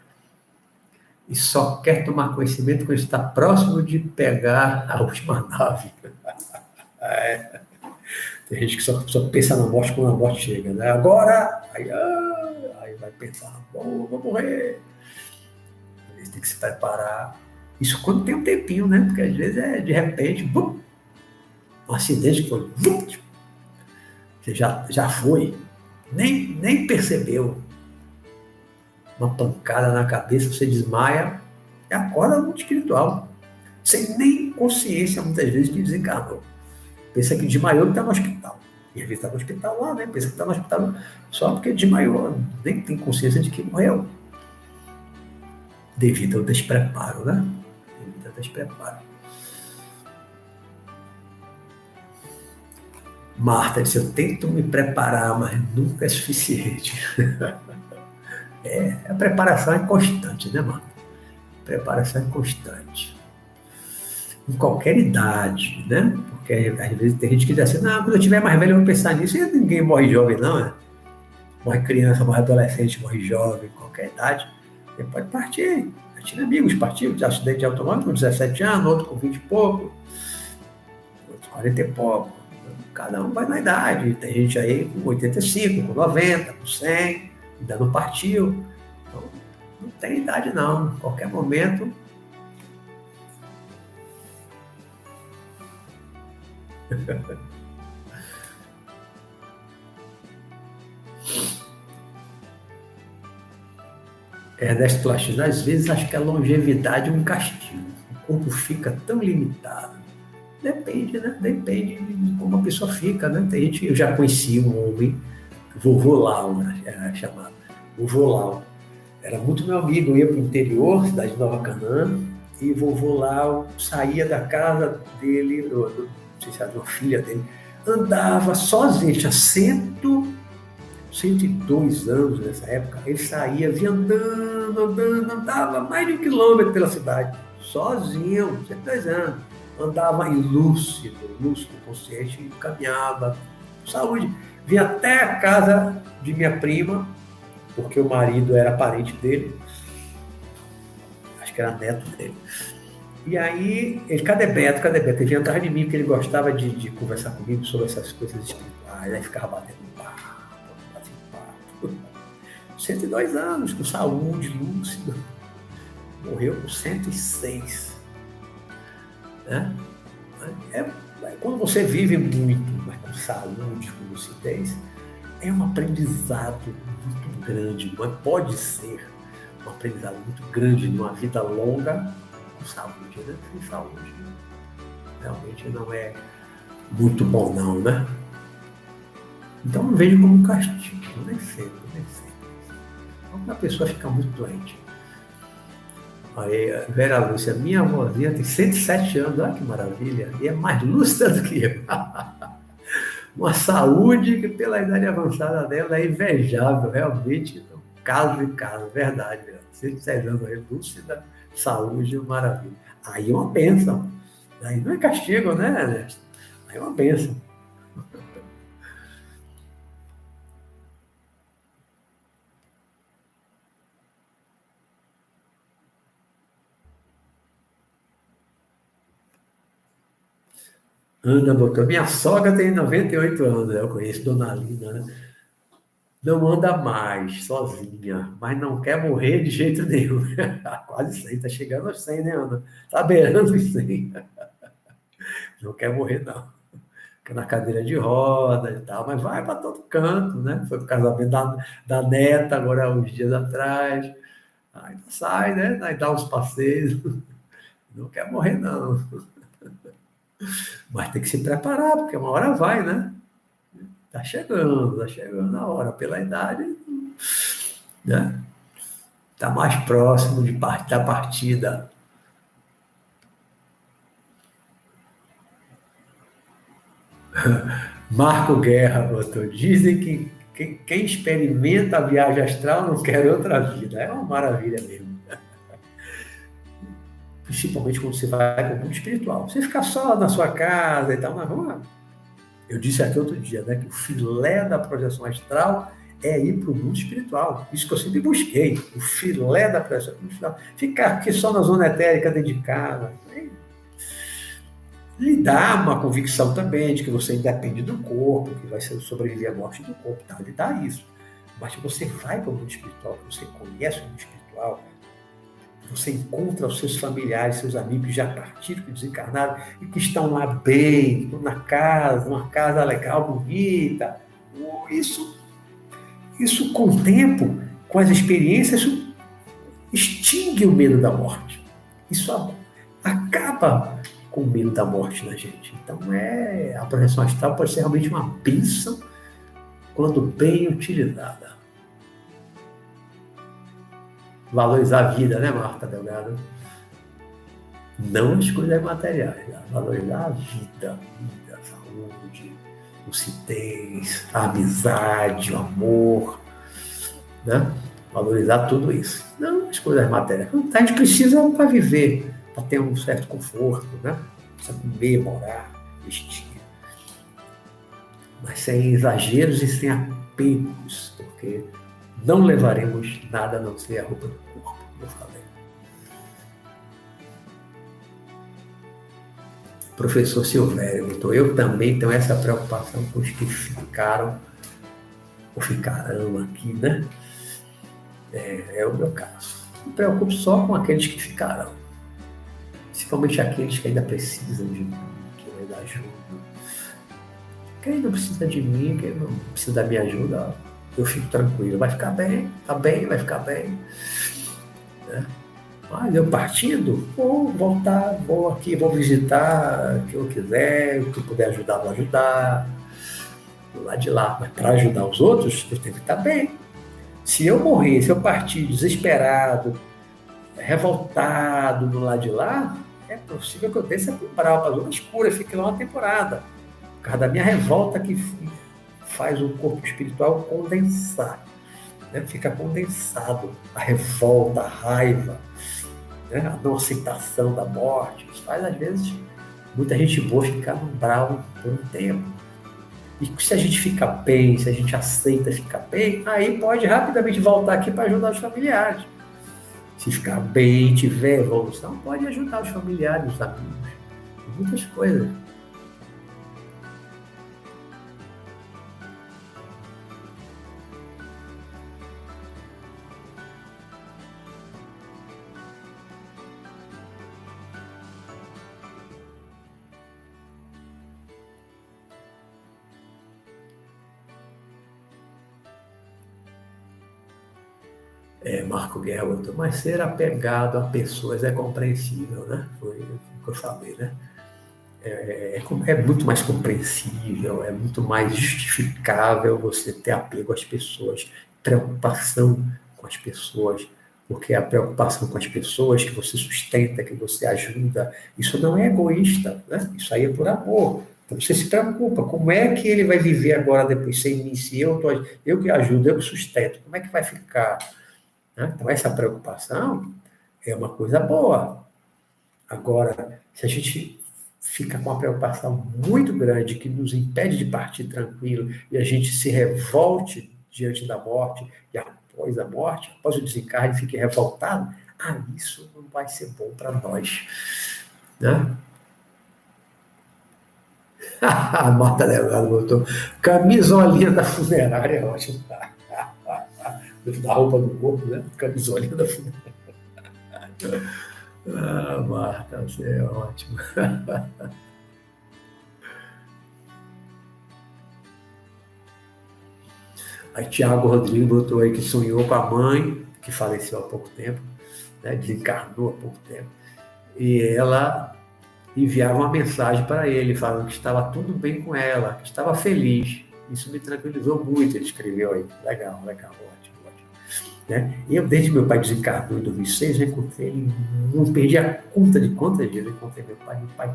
E só quer tomar conhecimento quando está próximo de pegar a última (laughs) nave. É. Tem gente que só, só pensa na morte quando a morte chega, né? Agora, aí, ah, aí vai pensar, vou, morrer. Eles tem que se preparar. Isso quando tem um tempinho, né? Porque às vezes é de repente, bum, um acidente que foi, bum, você já, já foi, nem, nem percebeu. Uma pancada na cabeça, você desmaia e acorda mundo espiritual. Sem nem consciência, muitas vezes, que desencarnou. Pensa que desmaiou e está no hospital. E às está no hospital lá, né? Pensa que está no hospital só porque desmaiou. Nem tem consciência de que morreu. Devido ao despreparo, né? Devido ao despreparo. Marta disse: Eu tento me preparar, mas nunca é suficiente. (laughs) é, a preparação é constante, né, Marta? A preparação é constante. Em qualquer idade, né? Porque às vezes tem gente que diz assim: Não, quando eu tiver mais velho eu vou pensar nisso. E ninguém morre jovem, não, né? Morre criança, morre adolescente, morre jovem, qualquer idade. Você pode partir. Eu tive amigos partiram de acidente automóvel com 17 anos, outro com 20 e pouco, outro com 40 e pouco Cada um vai na idade. Tem gente aí com 85, com 90, com 100, ainda não partiu. Então, não tem idade não. Em qualquer momento. (laughs) Ernesto Plastina, às vezes acho que a longevidade é um castigo. O corpo fica tão limitado Depende, né? Depende de como a pessoa fica, né? Tem gente, eu já conheci um homem, vovô Lau, né? era chamado, vovô Lau. Era muito meu amigo, eu ia para o interior, cidade de Nova Canaã, e vovô Lau saía da casa dele, do, sei se era uma filha dele, andava sozinho, tinha cento, 102 anos nessa época, ele saía, vinha andando, andando, andava mais de um quilômetro pela cidade, sozinho, 102 anos. Andava em lúcido, consciente, caminhava, saúde. Vim até a casa de minha prima, porque o marido era parente dele, acho que era neto dele. E aí, ele, cadê Beto, cadê Beto? Ele atrás de mim, porque ele gostava de, de conversar comigo sobre essas coisas espirituais, aí ficava batendo papo, batendo papo. (laughs) 102 anos, com saúde, lúcido. Morreu com 106. Né? É, é, quando você vive muito, mas com saúde, com lucidez, é um aprendizado muito grande, mas pode ser um aprendizado muito grande numa vida longa com saúde, né? Sem saúde, realmente não é muito bom não, né? Então vejo como um castigo, nem sempre, nem sempre. Quando a pessoa fica muito doente, Aí, Vera Lúcia, minha avózinha tem 107 anos, olha que maravilha, e é mais lúcida do que eu. (laughs) Uma saúde que, pela idade avançada dela, é invejável, realmente, caso de caso, verdade. 107 anos, aí, lúcida, saúde, maravilha. Aí é uma bênção. Aí não é castigo, né, Ernesto? Aí é uma bênção. Ana botou, minha sogra tem 98 anos, eu conheço Dona Lina, né? Não anda mais, sozinha, mas não quer morrer de jeito nenhum. (laughs) Quase 100, tá chegando aos 100, né, Ana? Tá beirando os 100. (laughs) Não quer morrer, não. Fica na cadeira de roda e tal, mas vai para todo canto, né? Foi pro casamento da, da neta, agora uns dias atrás. Aí sai, né? Aí dá uns passeios. (laughs) Não quer morrer, não. Mas tem que se preparar, porque uma hora vai, né? Tá chegando, tá chegando a hora. Pela idade, né? Tá mais próximo de part da partida. (laughs) Marco Guerra botou. Dizem que quem, experimenta a viagem astral não quer outra vida. É uma maravilha mesmo (laughs) principalmente quando você vai para o mundo espiritual. Você ficar só na sua casa e tal, mas vamos lá. Eu disse aqui outro dia, né, que o filé da projeção astral é ir para o mundo espiritual. Isso que eu sempre busquei, o filé da projeção astral. Ficar aqui só na zona etérica dedicada. lhe dá uma convicção também de que você independe do corpo, que vai sobreviver à morte do corpo, tá? lhe dá isso. Mas você vai para o mundo espiritual, você conhece o mundo espiritual, você encontra os seus familiares, seus amigos já partiram, que desencarnaram e que estão lá bem, na casa, uma casa legal, bonita. Isso, isso com o tempo, com as experiências, isso extingue o medo da morte. Isso acaba com o medo da morte na gente. Então, é, a projeção astral pode ser realmente uma bênção quando bem utilizada. Valorizar a vida, né, Marta Delgado? Não as coisas materiais, né? valorizar a vida, vida, saúde, lucidez, a amizade, o amor, né? Valorizar tudo isso. Não as coisas materiais. A gente precisa para viver, para ter um certo conforto, né? Precisa comer, morar, vestir. Mas sem exageros e sem apegos, porque não levaremos nada a não ser a roupa do corpo, eu falei. Professor Silvério, então eu também tenho essa preocupação com os que ficaram ou ficarão aqui, né? É, é o meu caso. Me preocupo só com aqueles que ficarão. Principalmente aqueles que ainda precisam de mim, que ainda ajudam. Quem não precisa de mim, quem não precisa da minha ajuda, eu fico tranquilo. Vai ficar bem, tá bem, vai ficar bem. Né? Mas eu partindo, vou voltar, vou aqui, vou visitar o que eu quiser, o que eu puder ajudar, vou ajudar. Do lado de lá. Mas para ajudar os outros, eu tenho que estar bem. Se eu morrer, se eu partir desesperado, revoltado do lado de lá, é possível que eu desça para o brau, para a zona escura, fique lá uma temporada. Por causa da minha revolta que faz o corpo espiritual condensar. Né? Fica condensado a revolta, a raiva, né? a não aceitação da morte. Isso faz, às vezes, muita gente boa ficar no brau por um tempo. E se a gente fica bem, se a gente aceita ficar bem, aí pode rapidamente voltar aqui para ajudar os familiares. Se ficar bem, tiver evolução, pode ajudar os familiares, os amigos, muitas coisas. É, Marco Guerra mas ser apegado a pessoas é compreensível, né? Foi o que eu falei, né? É, é, é, muito mais compreensível, é muito mais justificável você ter apego às pessoas, preocupação com as pessoas, porque a preocupação com as pessoas que você sustenta, que você ajuda, isso não é egoísta, né? Isso aí é por amor. Então você se preocupa, como é que ele vai viver agora depois sem mim? Se eu, tô, eu que ajudo, eu que sustento, como é que vai ficar? Né? Então, essa preocupação é uma coisa boa. Agora, se a gente fica com uma preocupação muito grande que nos impede de partir tranquilo e a gente se revolte diante da morte e após a morte, após o desencarne, fique revoltado, ah, isso não vai ser bom para nós. Né? (laughs) a Marta Delgado botou camisolinha da funerária, é ótimo da roupa do corpo, né? Camisolinha da (laughs) Ah, Marta, você é ótima. (laughs) Aí Tiago Rodrigues botou aí que sonhou com a mãe, que faleceu há pouco tempo, né? desencarnou há pouco tempo. E ela enviava uma mensagem para ele, falando que estava tudo bem com ela, que estava feliz. Isso me tranquilizou muito, ele escreveu aí. Legal, legal. Né? Eu, desde meu pai desencarnou em 2006, eu encontrei ele, não perdi a conta de quantas vezes eu encontrei meu pai. Meu pai,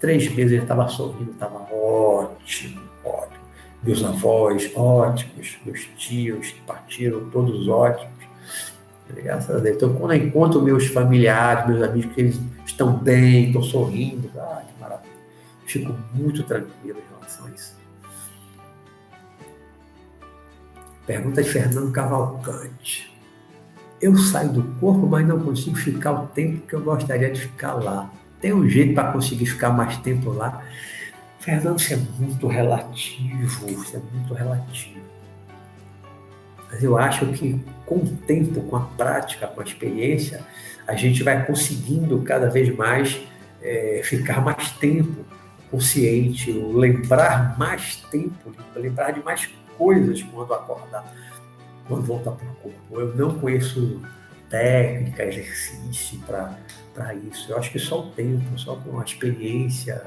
três meses, ele estava sorrindo, estava ótimo, ótimo. Meus avós, ótimos. Meus tios, que partiram, todos ótimos. Graças a Deus. Então, quando eu encontro meus familiares, meus amigos, que eles estão bem, estão sorrindo, ah, que maravilha. Fico muito tranquilo em relação a isso. Pergunta de Fernando Cavalcante. Eu saio do corpo, mas não consigo ficar o tempo que eu gostaria de ficar lá. tem um jeito para conseguir ficar mais tempo lá. Fernando, isso é muito relativo, isso é muito relativo. Mas eu acho que com o tempo, com a prática, com a experiência, a gente vai conseguindo cada vez mais é, ficar mais tempo consciente, lembrar mais tempo, lembrar de mais coisas quando acordar, quando voltar para o corpo. Eu não conheço técnica, exercício para isso. Eu acho que só o tempo, só com a experiência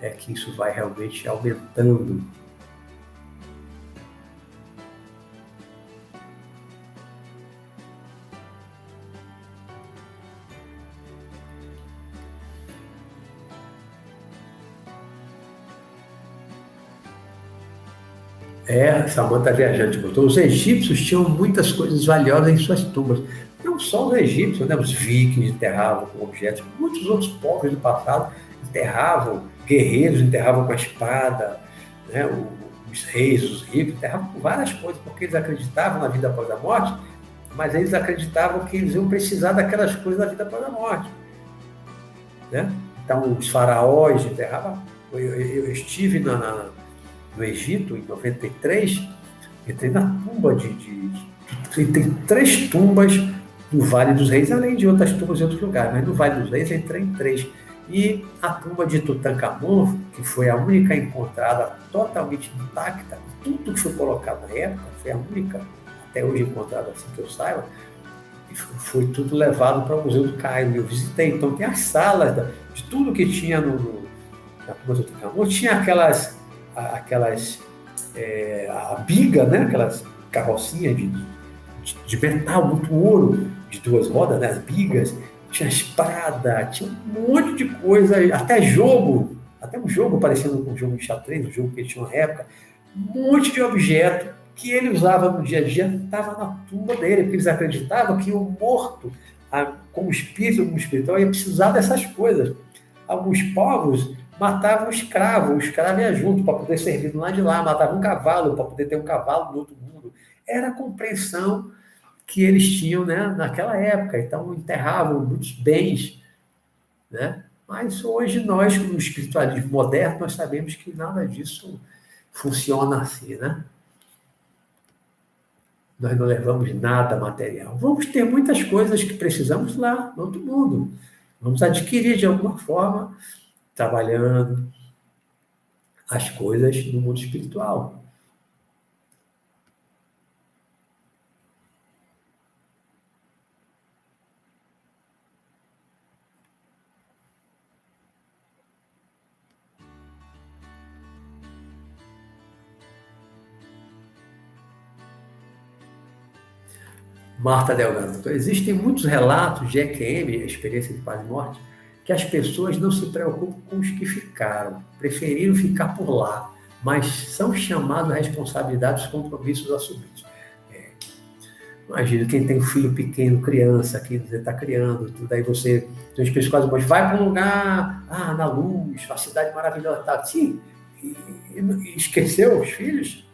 é que isso vai realmente aumentando É, Samanta Viajante botou. Os egípcios tinham muitas coisas valiosas em suas tumbas. Não só os egípcios, né? os vikings enterravam com objetos, muitos outros povos do passado enterravam, guerreiros enterravam com a espada, né? os reis, os ricos, enterravam com várias coisas, porque eles acreditavam na vida após a morte, mas eles acreditavam que eles iam precisar daquelas coisas na vida após a morte. Né? Então, os faraós enterravam. Eu, eu, eu estive na, na no Egito, em 93, entrei na tumba de, de, de, Tem três tumbas do Vale dos Reis, além de outras tumbas em outros lugares, mas no Vale dos Reis entrei em três. E a tumba de Tutankhamon, que foi a única encontrada totalmente intacta, tudo que foi colocado na época, foi a única até hoje encontrada, assim que eu saiba, foi tudo levado para o Museu do Cairo. Eu visitei, então tem as salas de tudo que tinha no, no na tumba de Tutankhamon, tinha aquelas aquelas é, a biga, né? Aquelas carrocinhas de, de, de, metal, muito ouro, de duas rodas, né? As bigas, tinha espada, tinha um monte de coisa, até jogo, até um jogo parecendo com um jogo de xadrez, um jogo que tinha na época, um monte de objeto que ele usava no dia a dia estava na tumba dele, porque eles acreditavam que o morto, como espírito, como espiritual, ia precisar dessas coisas. Alguns povos matava um escravo, o escravo ia junto para poder servir do lado de lá, matava um cavalo para poder ter um cavalo do outro mundo. Era a compreensão que eles tinham né, naquela época. Então, enterravam muitos bens. Né? Mas hoje, nós, no espiritualismo moderno, nós sabemos que nada disso funciona assim. Né? Nós não levamos nada material. Vamos ter muitas coisas que precisamos lá, no outro mundo. Vamos adquirir de alguma forma trabalhando as coisas no mundo espiritual. Marta Delgado. Existem muitos relatos de EQM, experiência de paz e morte, que as pessoas não se preocupam com os que ficaram, preferiram ficar por lá, mas são chamados à responsabilidade dos compromissos assumidos. É. Imagina quem tem um filho pequeno, criança, que você está criando, tudo aí você tem as pessoas quase vai para um lugar, ah, na luz, uma cidade maravilhosa, tá? Sim, e, e esqueceu os filhos?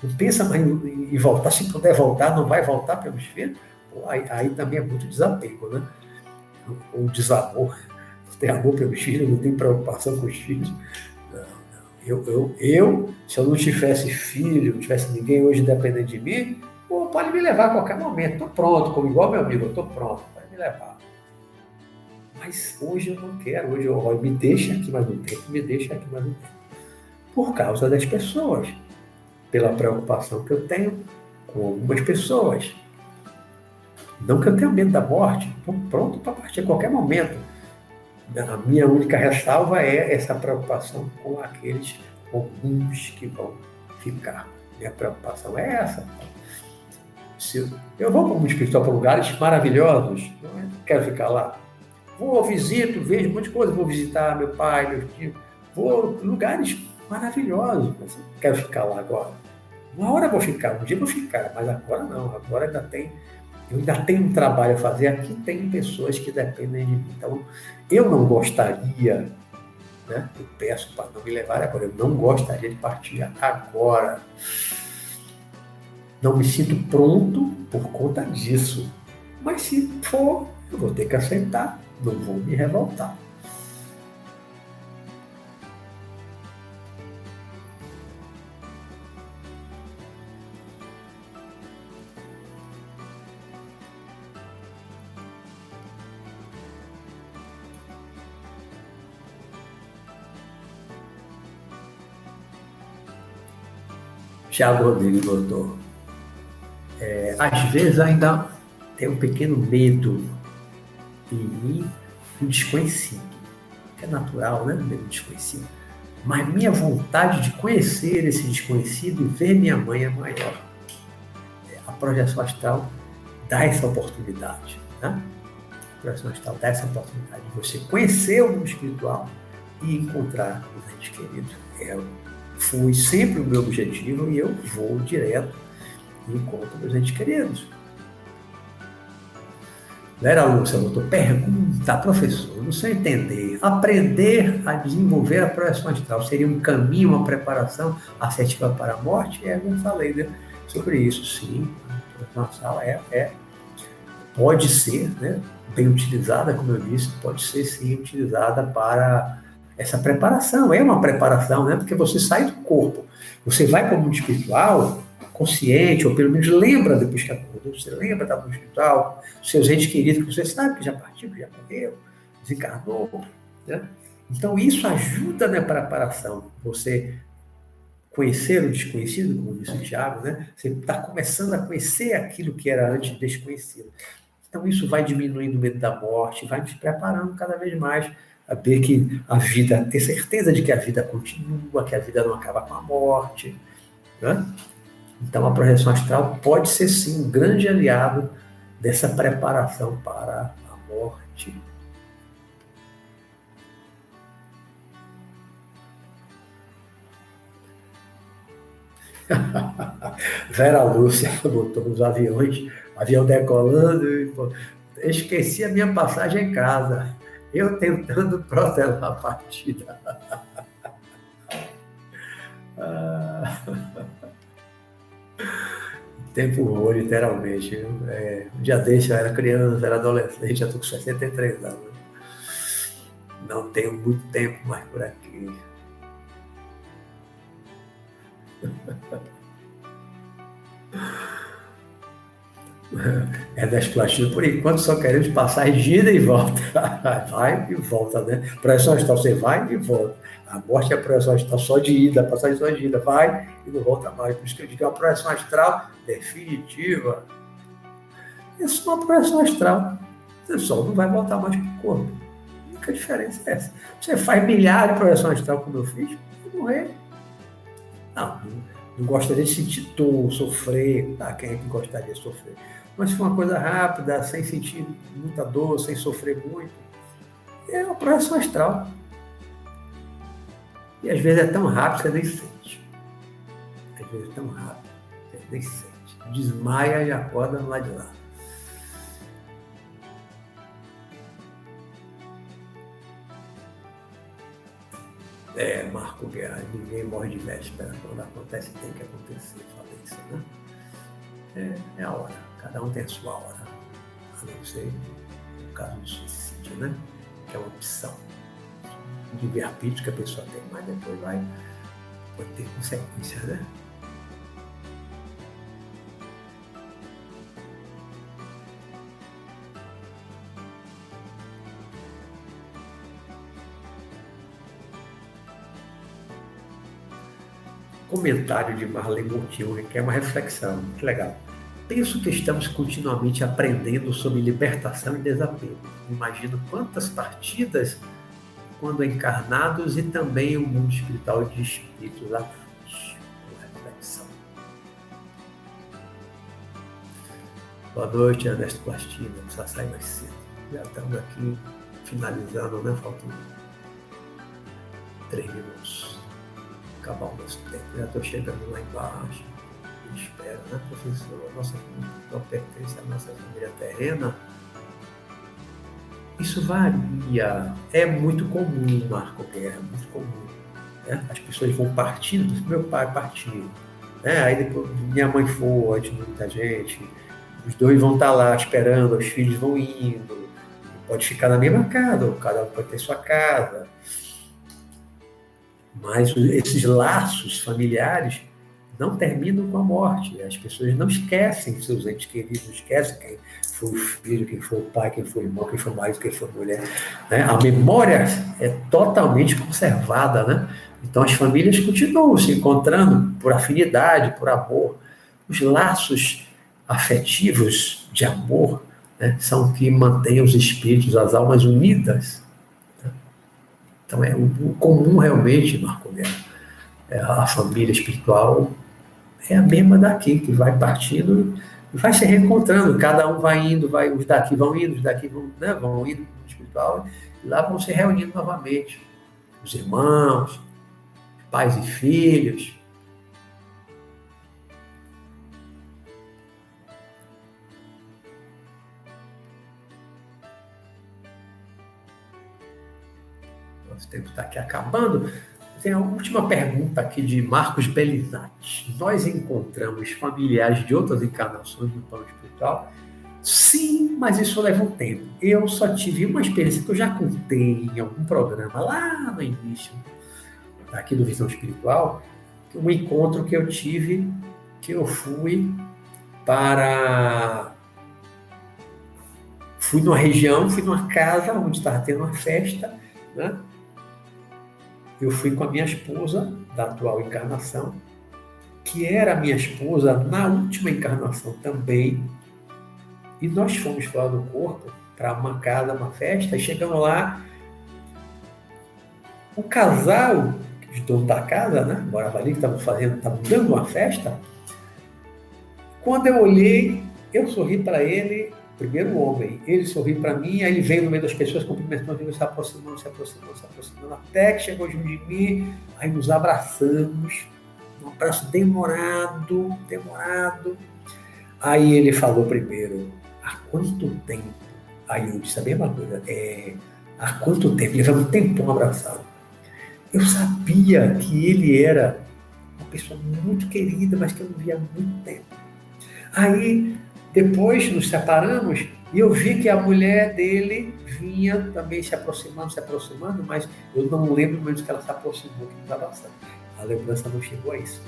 Não pensa mais em, em voltar, se puder voltar, não vai voltar pelos filhos? Aí, aí também é muito desapego, né? Ou desamor, não tem amor pelos filhos, não tem preocupação com os filhos. Eu, eu, eu, se eu não tivesse filho, não tivesse ninguém hoje dependendo de mim, pô, pode me levar a qualquer momento. Estou pronto, como igual meu amigo, estou pronto, pode me levar. Mas hoje eu não quero, hoje eu me deixa aqui mais um tempo, me deixa aqui mais um tempo. Por causa das pessoas, pela preocupação que eu tenho com algumas pessoas, não que eu tenha medo da morte, estou pronto para partir a qualquer momento. A minha única ressalva é essa preocupação com aqueles alguns que vão ficar. Minha preocupação é essa. Se eu, vou para um espiritual para lugares maravilhosos, não é? quero ficar lá. Vou, visito, vejo um monte de coisa, vou visitar meu pai, meu tio, vou lugares maravilhosos, mas quero ficar lá agora. Uma hora vou ficar, um dia vou ficar, mas agora não, agora ainda tem eu ainda tenho um trabalho a fazer. Aqui tem pessoas que dependem de mim. Então, eu não gostaria, né? eu peço para não me levar agora, eu não gostaria de partir agora. Não me sinto pronto por conta disso. Mas se for, eu vou ter que aceitar. não vou me revoltar. Tiago Rodrigues botou. É, às vezes ainda tem um pequeno medo em mim do desconhecido, é natural, né? Medo desconhecido. Mas minha vontade de conhecer esse desconhecido e ver minha mãe é maior. É, a projeção astral dá essa oportunidade. Né? A projeção astral dá essa oportunidade de você conhecer o mundo espiritual e encontrar os entes queridos. É foi sempre o meu objetivo e eu vou direto e encontro meus entes queridos. Vera Lúcia botou pergunta, professor, no seu entender, aprender a desenvolver a projeção astral seria um caminho, uma preparação assertiva para a morte? É, eu falei né, sobre isso, sim. A astral é, é, pode ser, né, bem utilizada, como eu disse, pode ser sim utilizada para essa preparação. É uma preparação, né? Porque você sai do corpo, você vai para o mundo espiritual consciente, ou pelo menos lembra depois que acordou, você lembra da mundo espiritual, seus entes queridos que você sabe que já partiu, já morreu, desencarnou, né? Então isso ajuda na preparação, você conhecer o desconhecido, como disse o Tiago, né? Você está começando a conhecer aquilo que era antes desconhecido. Então isso vai diminuindo o medo da morte, vai nos preparando cada vez mais a ver que a vida, ter certeza de que a vida continua, que a vida não acaba com a morte. Né? Então, a projeção astral pode ser sim um grande aliado dessa preparação para a morte. (laughs) Vera Lúcia botou os aviões, avião decolando, esqueci a minha passagem em casa eu tentando protelar a partida. (laughs) Tempo voa, literalmente. É, um dia desse eu era criança, era adolescente, já estou com 63 anos. Não tenho muito tempo mais por aqui. (laughs) É das plastinas, por enquanto só queremos passar de ida e volta. (laughs) Vai e volta, né? Projeção astral, você vai e volta. A morte é a projeção astral só de ida, passagem só de ida, vai e não volta mais. Por isso que eu digo é uma projeção astral definitiva. É só uma projeção astral. Você só não vai voltar mais para o corpo. A única diferença é essa. Você faz milhares de projeções astral, como eu fiz, e morrer. Não, não, não gostaria de sentir dor, sofrer. Tá? Quem é que gostaria de sofrer? Mas for uma coisa rápida, sem sentir muita dor, sem sofrer muito, é uma projeção astral. E às vezes é tão rápido que você nem sente. Às vezes é tão rápido que você nem sente. Desmaia e acorda lado de lá. É, Marco Guerra, ninguém morre de véspera. Quando acontece, tem que acontecer. Falei isso, né? É, é a hora. Cada um tem a sua hora. A não ser no caso do suicídio, né? Que é uma opção de livre-arbítrio que a pessoa tem, mas depois vai pode ter consequência, né? Comentário de Marlene que é uma reflexão, que legal. Penso que estamos continuamente aprendendo sobre libertação e desapego. Imagino quantas partidas quando encarnados e também o mundo espiritual de espíritos aflitos. Reflexão. Boa noite, Ernesto Plastina. Precisa sair mais cedo. Já estamos aqui finalizando, né? Faltam três minutos. Acabar o nosso tempo. Já estou chegando lá embaixo espera, né, professor? A nossa família não pertence à nossa família terrena. Isso varia. É muito comum, Marco Guerra, é muito comum. Né? As pessoas vão partindo, meu pai partiu. Né? Aí depois minha mãe foi, antes de muita gente. Os dois vão estar lá esperando, os filhos vão indo. pode ficar na mesma casa, cada um pode ter sua casa. Mas esses laços familiares não terminam com a morte. As pessoas não esquecem seus entes queridos, esquecem quem foi o filho, quem foi o pai, quem foi o irmão, quem foi o marido, quem foi a mulher. Né? A memória é totalmente conservada, né? Então as famílias continuam se encontrando por afinidade, por amor. Os laços afetivos de amor né, são que mantêm os espíritos, as almas unidas. Então é o, comum realmente, Marco Nero, é a família espiritual é a mesma daqui, que vai partindo e vai se reencontrando. Cada um vai indo, vai, os daqui vão indo, os daqui vão, né, vão indo para o espiritual, e lá vão se reunindo novamente. Os irmãos, pais e filhos. Nosso tempo está aqui acabando. Tem a última pergunta aqui de Marcos Belizati. Nós encontramos familiares de outras encarnações no plano espiritual? Sim, mas isso leva um tempo. Eu só tive uma experiência que eu já contei em algum programa lá no início, aqui do Visão Espiritual, um encontro que eu tive, que eu fui para. Fui numa região, fui numa casa onde estava tendo uma festa, né? Eu fui com a minha esposa da atual encarnação, que era minha esposa na última encarnação também, e nós fomos fora do corpo para uma casa, uma festa, e chegamos lá, o casal, os donos da casa, né, morava ali, que estavam fazendo, estavam dando uma festa, quando eu olhei, eu sorri para ele primeiro homem, ele sorriu para mim, aí ele veio no meio das pessoas, cumprimentando, se aproximando, se aproximando, se aproximando, até que chegou junto de mim, aí nos abraçamos, um abraço demorado, demorado. Aí ele falou primeiro, há quanto tempo? Aí eu disse a mesma coisa, é, há quanto tempo? Ele levou um tempão abraçado. Eu sabia que ele era uma pessoa muito querida, mas que eu não via há muito tempo. Aí depois nos separamos e eu vi que a mulher dele vinha também se aproximando, se aproximando, mas eu não lembro menos que ela se aproximou, que nos abraçamos. A lembrança não chegou a isso.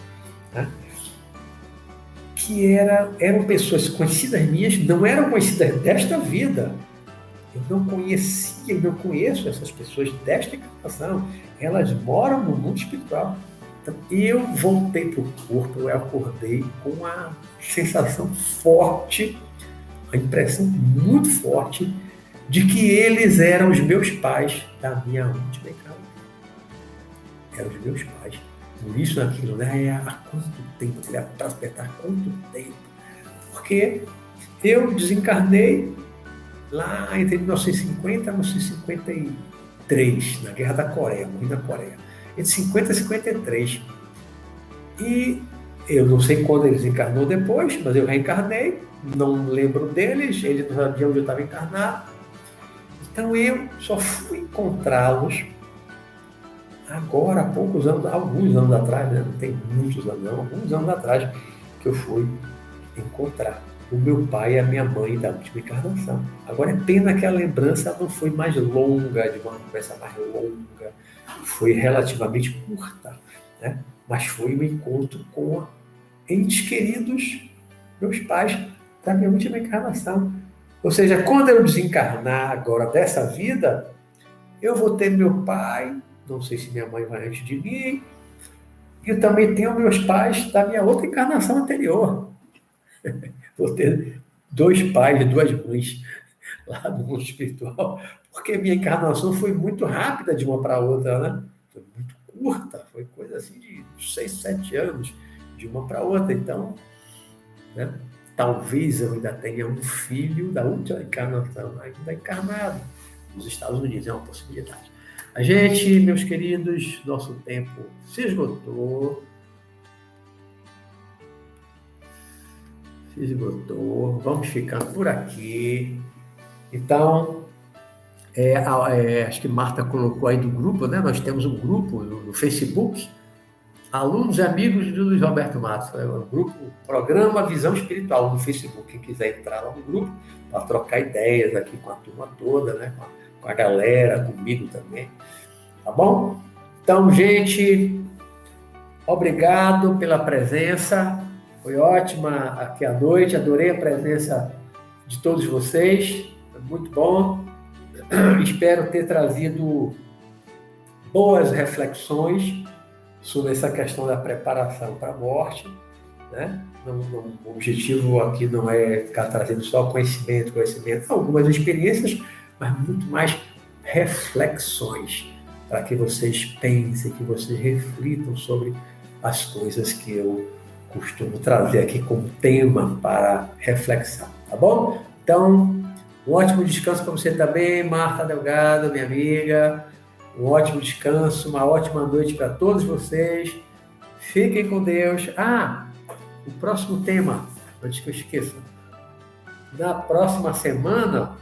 Né? Que era, eram pessoas conhecidas minhas, não eram conhecidas desta vida. Eu não conhecia e não conheço essas pessoas desta encarnação. Elas moram no mundo espiritual. Então, eu voltei para o corpo, eu acordei com a sensação forte, a impressão muito forte de que eles eram os meus pais da minha última encarnação. Eram os meus pais. Por isso aquilo, né? Há quanto tempo? Para apertar quanto tempo? Porque eu desencarnei lá entre 1950 e 1953, na Guerra da Coreia, morri na Coreia entre 50 e 53. E eu não sei quando ele desencarnou depois, mas eu reencarnei, não lembro deles, ele não sabia onde eu estava encarnado. Então eu só fui encontrá-los agora, há poucos anos, alguns anos atrás, né? não tem muitos anos, não, alguns anos atrás, que eu fui encontrar o meu pai e a minha mãe da última encarnação. Agora é pena que a lembrança não foi mais longa, de uma conversa mais longa, foi relativamente curta, né? mas foi um encontro com entes queridos, meus pais, da minha última encarnação. Ou seja, quando eu desencarnar agora dessa vida, eu vou ter meu pai, não sei se minha mãe vai antes de mim, e eu também tenho meus pais da minha outra encarnação anterior. (laughs) Vou ter dois pais e duas mães lá no mundo espiritual, porque minha encarnação foi muito rápida de uma para outra, né? Foi muito curta, foi coisa assim de seis, sete anos de uma para outra. Então, né? talvez eu ainda tenha um filho da última encarnação ainda encarnado nos Estados Unidos, é uma possibilidade. A gente, meus queridos, nosso tempo se esgotou. Se esgotou. Vamos ficar por aqui. Então, é, é, acho que Marta colocou aí do grupo, né? Nós temos um grupo no, no Facebook, alunos e amigos de Luiz Roberto Matos, é o grupo Programa Visão Espiritual no Facebook. Quem quiser entrar lá no grupo para trocar ideias aqui com a turma toda, né? Com a, com a galera, comigo também. Tá bom? Então, gente, obrigado pela presença. Foi ótima aqui à noite, adorei a presença de todos vocês. Foi muito bom. (clears throat) Espero ter trazido boas reflexões sobre essa questão da preparação para a morte. Né? Não, não, o objetivo aqui não é ficar trazendo só conhecimento, conhecimento, algumas experiências, mas muito mais reflexões, para que vocês pensem, que vocês reflitam sobre as coisas que eu costumo trazer aqui como tema para reflexão, tá bom? Então, um ótimo descanso para você também, Marta Delgado, minha amiga um ótimo descanso, uma ótima noite para todos vocês. Fiquem com Deus. Ah, o próximo tema, antes que eu esqueça. Na próxima semana,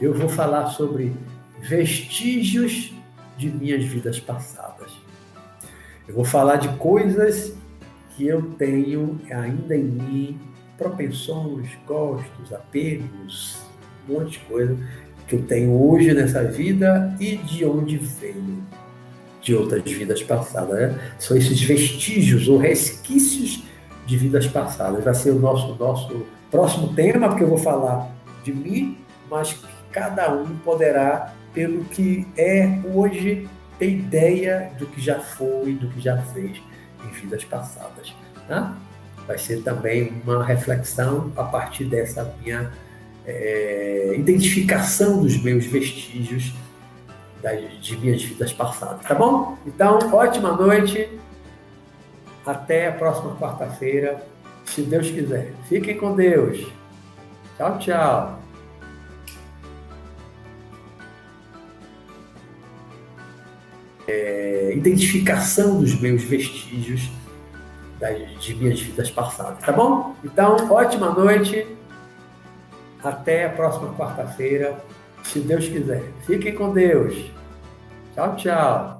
eu vou falar sobre vestígios de minhas vidas passadas. Eu vou falar de coisas que eu tenho ainda em mim, propensões, gostos, apegos, um monte de coisa que eu tenho hoje nessa vida e de onde veio de outras vidas passadas. Né? São esses vestígios ou resquícios de vidas passadas. Vai ser o nosso, nosso próximo tema, porque eu vou falar de mim, mas que cada um poderá, pelo que é hoje, ter ideia do que já foi, do que já fez em vidas passadas. Tá? Vai ser também uma reflexão a partir dessa minha é, identificação dos meus vestígios das, de minhas vidas passadas, tá bom? Então, ótima noite. Até a próxima quarta-feira, se Deus quiser. Fiquem com Deus. Tchau, tchau. É, identificação dos meus vestígios das, de minhas vidas passadas, tá bom? Então, ótima noite. Até a próxima quarta-feira, se Deus quiser. Fiquem com Deus. Tchau, tchau.